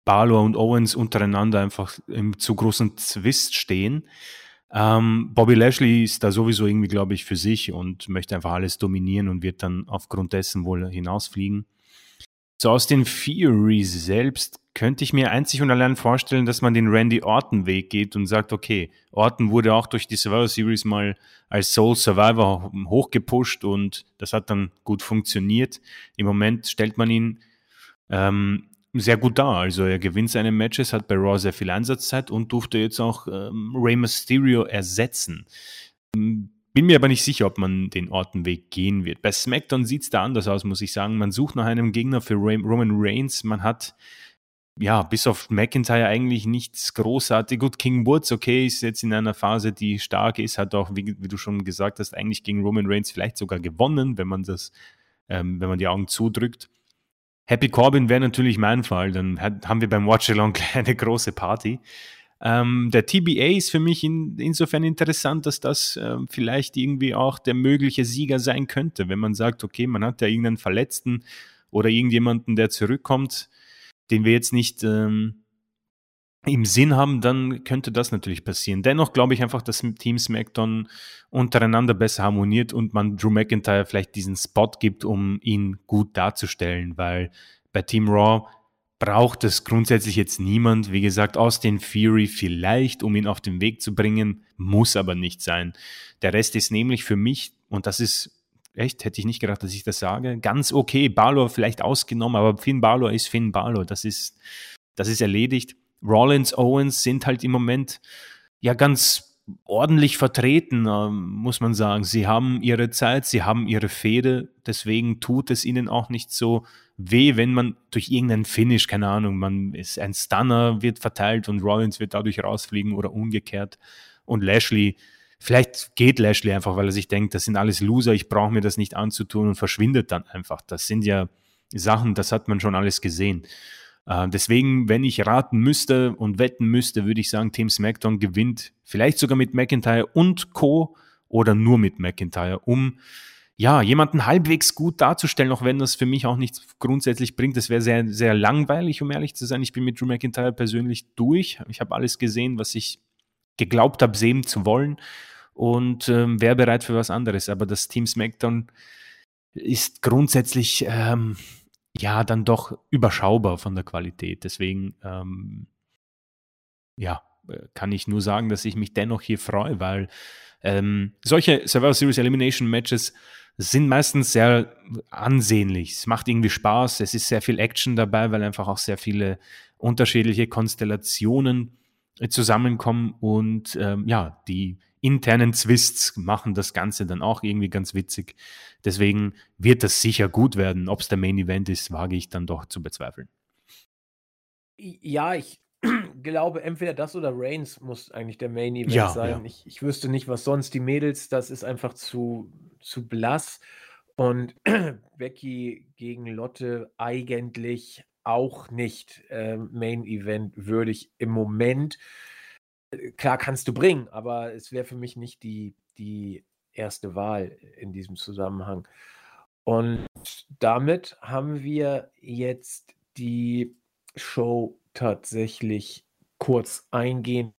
Balor und Owens untereinander einfach im zu großen Zwist stehen. Ähm, Bobby Lashley ist da sowieso irgendwie, glaube ich, für sich und möchte einfach alles dominieren und wird dann aufgrund dessen wohl hinausfliegen. So aus den Theory selbst könnte ich mir einzig und allein vorstellen, dass man den Randy Orton Weg geht und sagt, okay, Orton wurde auch durch die Survivor Series mal als Soul Survivor hochgepusht und das hat dann gut funktioniert. Im Moment stellt man ihn ähm, sehr gut dar. Also er gewinnt seine Matches, hat bei Raw sehr viel Einsatzzeit und durfte jetzt auch ähm, Rey Mysterio ersetzen. Bin mir aber nicht sicher, ob man den Ortenweg gehen wird. Bei SmackDown sieht es da anders aus, muss ich sagen. Man sucht nach einem Gegner für Roman Reigns. Man hat ja, bis auf McIntyre eigentlich nichts großartig. Gut, King Woods, okay, ist jetzt in einer Phase, die stark ist, hat auch, wie, wie du schon gesagt hast, eigentlich gegen Roman Reigns vielleicht sogar gewonnen, wenn man das, ähm, wenn man die Augen zudrückt. Happy Corbin wäre natürlich mein Fall, dann haben wir beim Watch-Along eine große Party. Ähm, der TBA ist für mich in, insofern interessant, dass das äh, vielleicht irgendwie auch der mögliche Sieger sein könnte, wenn man sagt, okay, man hat ja irgendeinen Verletzten oder irgendjemanden, der zurückkommt, den wir jetzt nicht ähm, im Sinn haben, dann könnte das natürlich passieren. Dennoch glaube ich einfach, dass Team SmackDown untereinander besser harmoniert und man Drew McIntyre vielleicht diesen Spot gibt, um ihn gut darzustellen, weil bei Team Raw braucht es grundsätzlich jetzt niemand. Wie gesagt, Austin Fury vielleicht, um ihn auf den Weg zu bringen, muss aber nicht sein. Der Rest ist nämlich für mich, und das ist echt, hätte ich nicht gedacht, dass ich das sage. Ganz okay, Balor vielleicht ausgenommen, aber Finn Balor ist Finn Balor. Das ist, das ist erledigt. Rollins, Owens sind halt im Moment ja ganz ordentlich vertreten, ähm, muss man sagen. Sie haben ihre Zeit, sie haben ihre Fehde, deswegen tut es ihnen auch nicht so weh, wenn man durch irgendeinen Finish, keine Ahnung, man ist ein Stunner, wird verteilt und Rollins wird dadurch rausfliegen oder umgekehrt. Und Lashley Vielleicht geht Lashley einfach, weil er sich denkt, das sind alles Loser, ich brauche mir das nicht anzutun und verschwindet dann einfach. Das sind ja Sachen, das hat man schon alles gesehen. Äh, deswegen, wenn ich raten müsste und wetten müsste, würde ich sagen, Team SmackDown gewinnt vielleicht sogar mit McIntyre und Co. oder nur mit McIntyre, um ja, jemanden halbwegs gut darzustellen, auch wenn das für mich auch nichts grundsätzlich bringt. Das wäre sehr, sehr langweilig, um ehrlich zu sein. Ich bin mit Drew McIntyre persönlich durch. Ich habe alles gesehen, was ich geglaubt habe, sehen zu wollen und ähm, wäre bereit für was anderes. Aber das Team SmackDown ist grundsätzlich ähm, ja dann doch überschaubar von der Qualität. Deswegen ähm, ja, kann ich nur sagen, dass ich mich dennoch hier freue, weil ähm, solche Survivor Series Elimination Matches sind meistens sehr ansehnlich. Es macht irgendwie Spaß, es ist sehr viel Action dabei, weil einfach auch sehr viele unterschiedliche Konstellationen äh, zusammenkommen und ähm, ja, die internen Twists machen das Ganze dann auch irgendwie ganz witzig. Deswegen wird das sicher gut werden. Ob es der Main Event ist, wage ich dann doch zu bezweifeln. Ja, ich glaube, entweder das oder Reigns muss eigentlich der Main Event ja, sein. Ja. Ich, ich wüsste nicht, was sonst die Mädels, das ist einfach zu, zu blass. Und Becky gegen Lotte eigentlich auch nicht äh, Main Event würdig im Moment klar kannst du bringen, aber es wäre für mich nicht die, die erste Wahl in diesem Zusammenhang. Und damit haben wir jetzt die Show tatsächlich kurz eingehend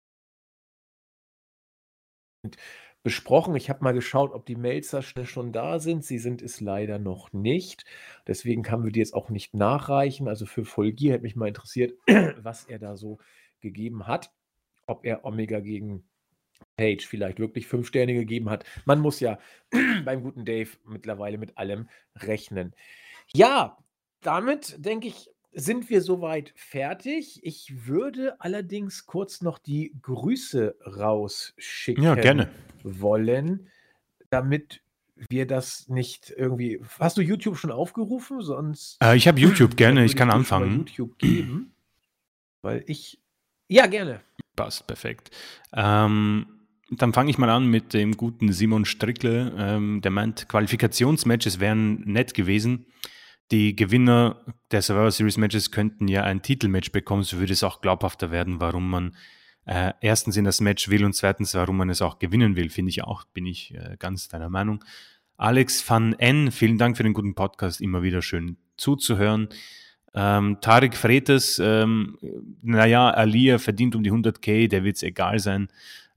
besprochen. Ich habe mal geschaut, ob die Melzer schon da sind. Sie sind es leider noch nicht. Deswegen können wir die jetzt auch nicht nachreichen. Also für Folgier hätte mich mal interessiert, was er da so gegeben hat ob er Omega gegen Page vielleicht wirklich fünf Sterne gegeben hat. Man muss ja beim guten Dave mittlerweile mit allem rechnen. Ja, damit denke ich, sind wir soweit fertig. Ich würde allerdings kurz noch die Grüße rausschicken ja, gerne. wollen, damit wir das nicht irgendwie. Hast du YouTube schon aufgerufen? Sonst. Äh, ich habe YouTube gerne, ich kann anfangen. YouTube geben, weil ich. Ja, gerne. Passt, perfekt. Ähm, dann fange ich mal an mit dem guten Simon Strickle. Ähm, der meint, Qualifikationsmatches wären nett gewesen. Die Gewinner der Survivor Series Matches könnten ja ein Titelmatch bekommen, so würde es auch glaubhafter werden, warum man äh, erstens in das Match will und zweitens, warum man es auch gewinnen will, finde ich auch, bin ich äh, ganz deiner Meinung. Alex van N, vielen Dank für den guten Podcast, immer wieder schön zuzuhören. Ähm, Tarek Fretes, ähm, naja, Alia verdient um die 100k, der wird es egal sein.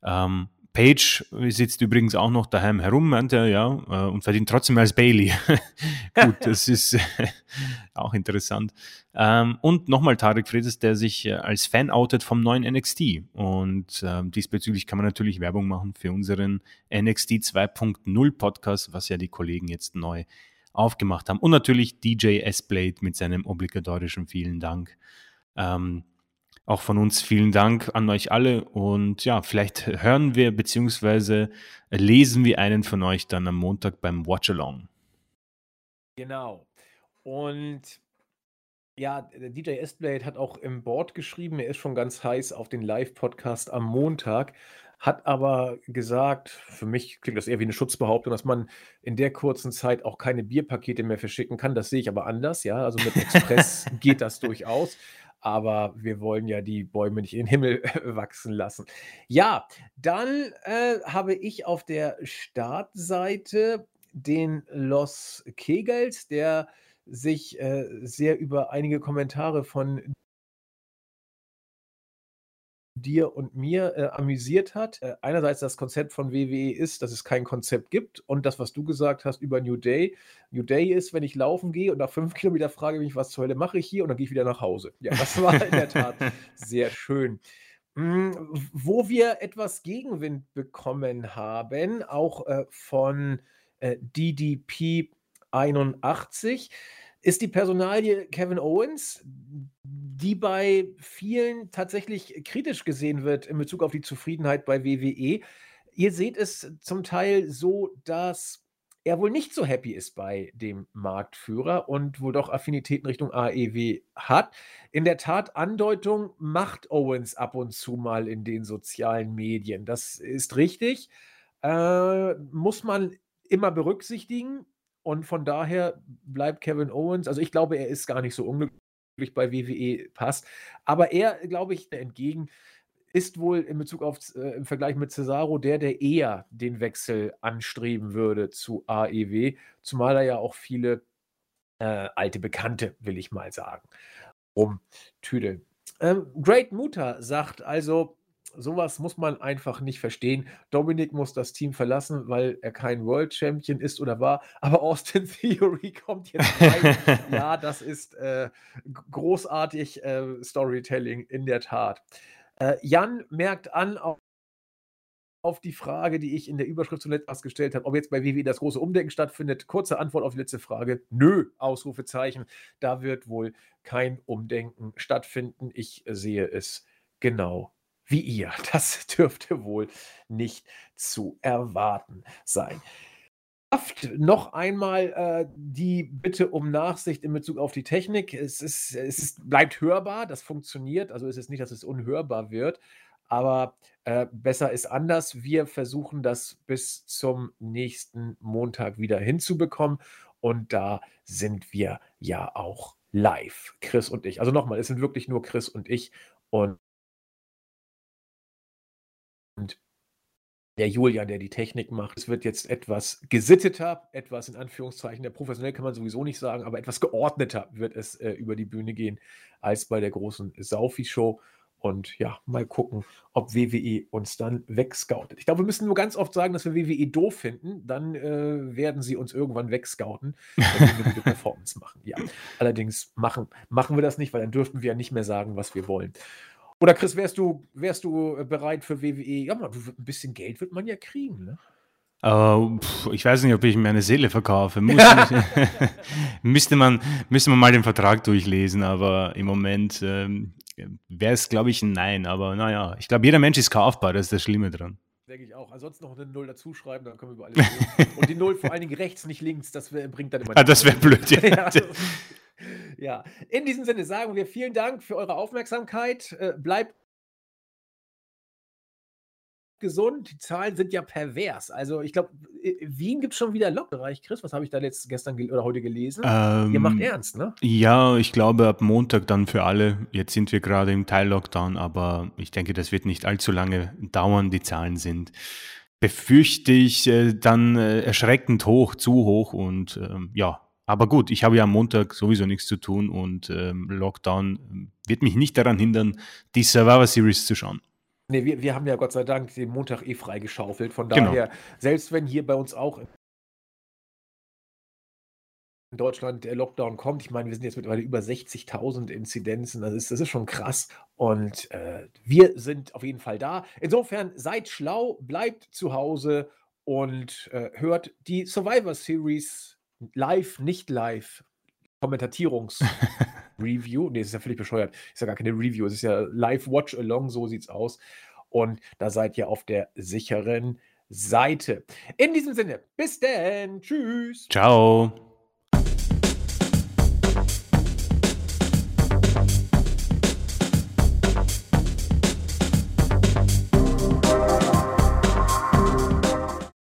Ähm, Page sitzt übrigens auch noch daheim herum, meint er, ja, äh, und verdient trotzdem als Bailey. Gut, das ist auch interessant. Ähm, und nochmal Tarek Fredes, der sich äh, als Fan outet vom neuen NXT. Und äh, diesbezüglich kann man natürlich Werbung machen für unseren NXT 2.0 Podcast, was ja die Kollegen jetzt neu aufgemacht haben. Und natürlich DJ S-Blade mit seinem obligatorischen vielen Dank. Ähm, auch von uns vielen Dank an euch alle und ja, vielleicht hören wir bzw. lesen wir einen von euch dann am Montag beim Watch Along. Genau. Und Ja, der DJ S-Blade hat auch im Board geschrieben, er ist schon ganz heiß auf den Live-Podcast am Montag, hat aber gesagt, für mich klingt das eher wie eine Schutzbehauptung, dass man in der kurzen Zeit auch keine Bierpakete mehr verschicken kann. Das sehe ich aber anders, ja. Also mit Express geht das durchaus. Aber wir wollen ja die Bäume nicht in den Himmel wachsen lassen. Ja, dann äh, habe ich auf der Startseite den Los Kegels, der sich äh, sehr über einige Kommentare von dir und mir äh, amüsiert hat. Äh, einerseits das Konzept von WWE ist, dass es kein Konzept gibt und das, was du gesagt hast über New Day. New Day ist, wenn ich laufen gehe und nach fünf Kilometer frage mich, was zur Hölle mache ich hier und dann gehe ich wieder nach Hause. Ja, das war in der Tat sehr schön. Hm, wo wir etwas Gegenwind bekommen haben, auch äh, von äh, DDP 81 ist die Personalie Kevin Owens, die bei vielen tatsächlich kritisch gesehen wird in Bezug auf die Zufriedenheit bei WWE. Ihr seht es zum Teil so, dass er wohl nicht so happy ist bei dem Marktführer und wohl doch Affinitäten Richtung AEW hat. In der Tat, Andeutung macht Owens ab und zu mal in den sozialen Medien. Das ist richtig. Äh, muss man immer berücksichtigen. Und von daher bleibt Kevin Owens, also ich glaube, er ist gar nicht so unglücklich bei WWE passt. Aber er, glaube ich, entgegen, ist wohl in Bezug auf äh, im Vergleich mit Cesaro der, der eher den Wechsel anstreben würde zu AEW, zumal er ja auch viele äh, alte Bekannte, will ich mal sagen, rumtüdeln. Ähm, Great Muta sagt also, sowas muss man einfach nicht verstehen. Dominik muss das Team verlassen, weil er kein World Champion ist oder war. Aber Austin Theory kommt jetzt rein. ja, das ist äh, großartig äh, Storytelling, in der Tat. Äh, Jan merkt an, auf, auf die Frage, die ich in der Überschrift zuletzt gestellt habe, ob jetzt bei WWE das große Umdenken stattfindet. Kurze Antwort auf die letzte Frage: Nö, Ausrufezeichen. Da wird wohl kein Umdenken stattfinden. Ich sehe es genau wie ihr. Das dürfte wohl nicht zu erwarten sein. Noch einmal äh, die Bitte um Nachsicht in Bezug auf die Technik. Es, ist, es ist, bleibt hörbar, das funktioniert. Also es ist nicht, dass es unhörbar wird, aber äh, besser ist anders. Wir versuchen das bis zum nächsten Montag wieder hinzubekommen und da sind wir ja auch live, Chris und ich. Also nochmal, es sind wirklich nur Chris und ich und und der Julian, der die Technik macht, es wird jetzt etwas gesitteter, etwas in Anführungszeichen, der professionell kann man sowieso nicht sagen, aber etwas geordneter wird es äh, über die Bühne gehen als bei der großen Saufi-Show. Und ja, mal gucken, ob WWE uns dann wegscoutet. Ich glaube, wir müssen nur ganz oft sagen, dass wir WWE doof finden. Dann äh, werden sie uns irgendwann wegscouten, wenn wir eine gute Performance machen. Ja, allerdings machen, machen wir das nicht, weil dann dürften wir ja nicht mehr sagen, was wir wollen. Oder Chris, wärst du, wärst du äh, bereit für WWE? Ja, ein bisschen Geld wird man ja kriegen, ne? Uh, ich weiß nicht, ob ich mir eine Seele verkaufe. Muss, müsste, man, müsste man mal den Vertrag durchlesen, aber im Moment ähm, wäre es, glaube ich, ein Nein. Aber naja, ich glaube, jeder Mensch ist kaufbar, das ist das Schlimme dran. Denke ich auch. Ansonsten noch eine Null dazuschreiben, dann können wir über alles reden. Und die Null vor allen Dingen rechts, nicht links, das bringt dann immer. Ah, das wäre blöd, ja. ja also, ja, in diesem Sinne sagen wir vielen Dank für eure Aufmerksamkeit. Äh, bleibt gesund. Die Zahlen sind ja pervers. Also ich glaube, Wien gibt es schon wieder Lockbereich. Chris, was habe ich da letzt, gestern oder heute gelesen? Ähm, Ihr macht ähm, ernst, ne? Ja, ich glaube ab Montag dann für alle. Jetzt sind wir gerade im Teil-Lockdown, aber ich denke, das wird nicht allzu lange dauern. Die Zahlen sind, befürchte ich, äh, dann äh, erschreckend hoch, zu hoch und ähm, ja, aber gut, ich habe ja am Montag sowieso nichts zu tun und ähm, Lockdown ähm, wird mich nicht daran hindern, die Survivor Series zu schauen. Nee, wir, wir haben ja Gott sei Dank den Montag eh freigeschaufelt. Von genau. daher, genau. selbst wenn hier bei uns auch in Deutschland der Lockdown kommt, ich meine, wir sind jetzt mittlerweile über 60.000 Inzidenzen, das ist, das ist schon krass. Und äh, wir sind auf jeden Fall da. Insofern seid schlau, bleibt zu Hause und äh, hört die Survivor Series live, nicht live, Kommentatierungs-Review. nee, das ist ja völlig bescheuert. Ist ja gar keine Review, es ist ja Live-Watch-Along, so sieht's aus. Und da seid ihr auf der sicheren Seite. In diesem Sinne, bis denn. Tschüss. Ciao.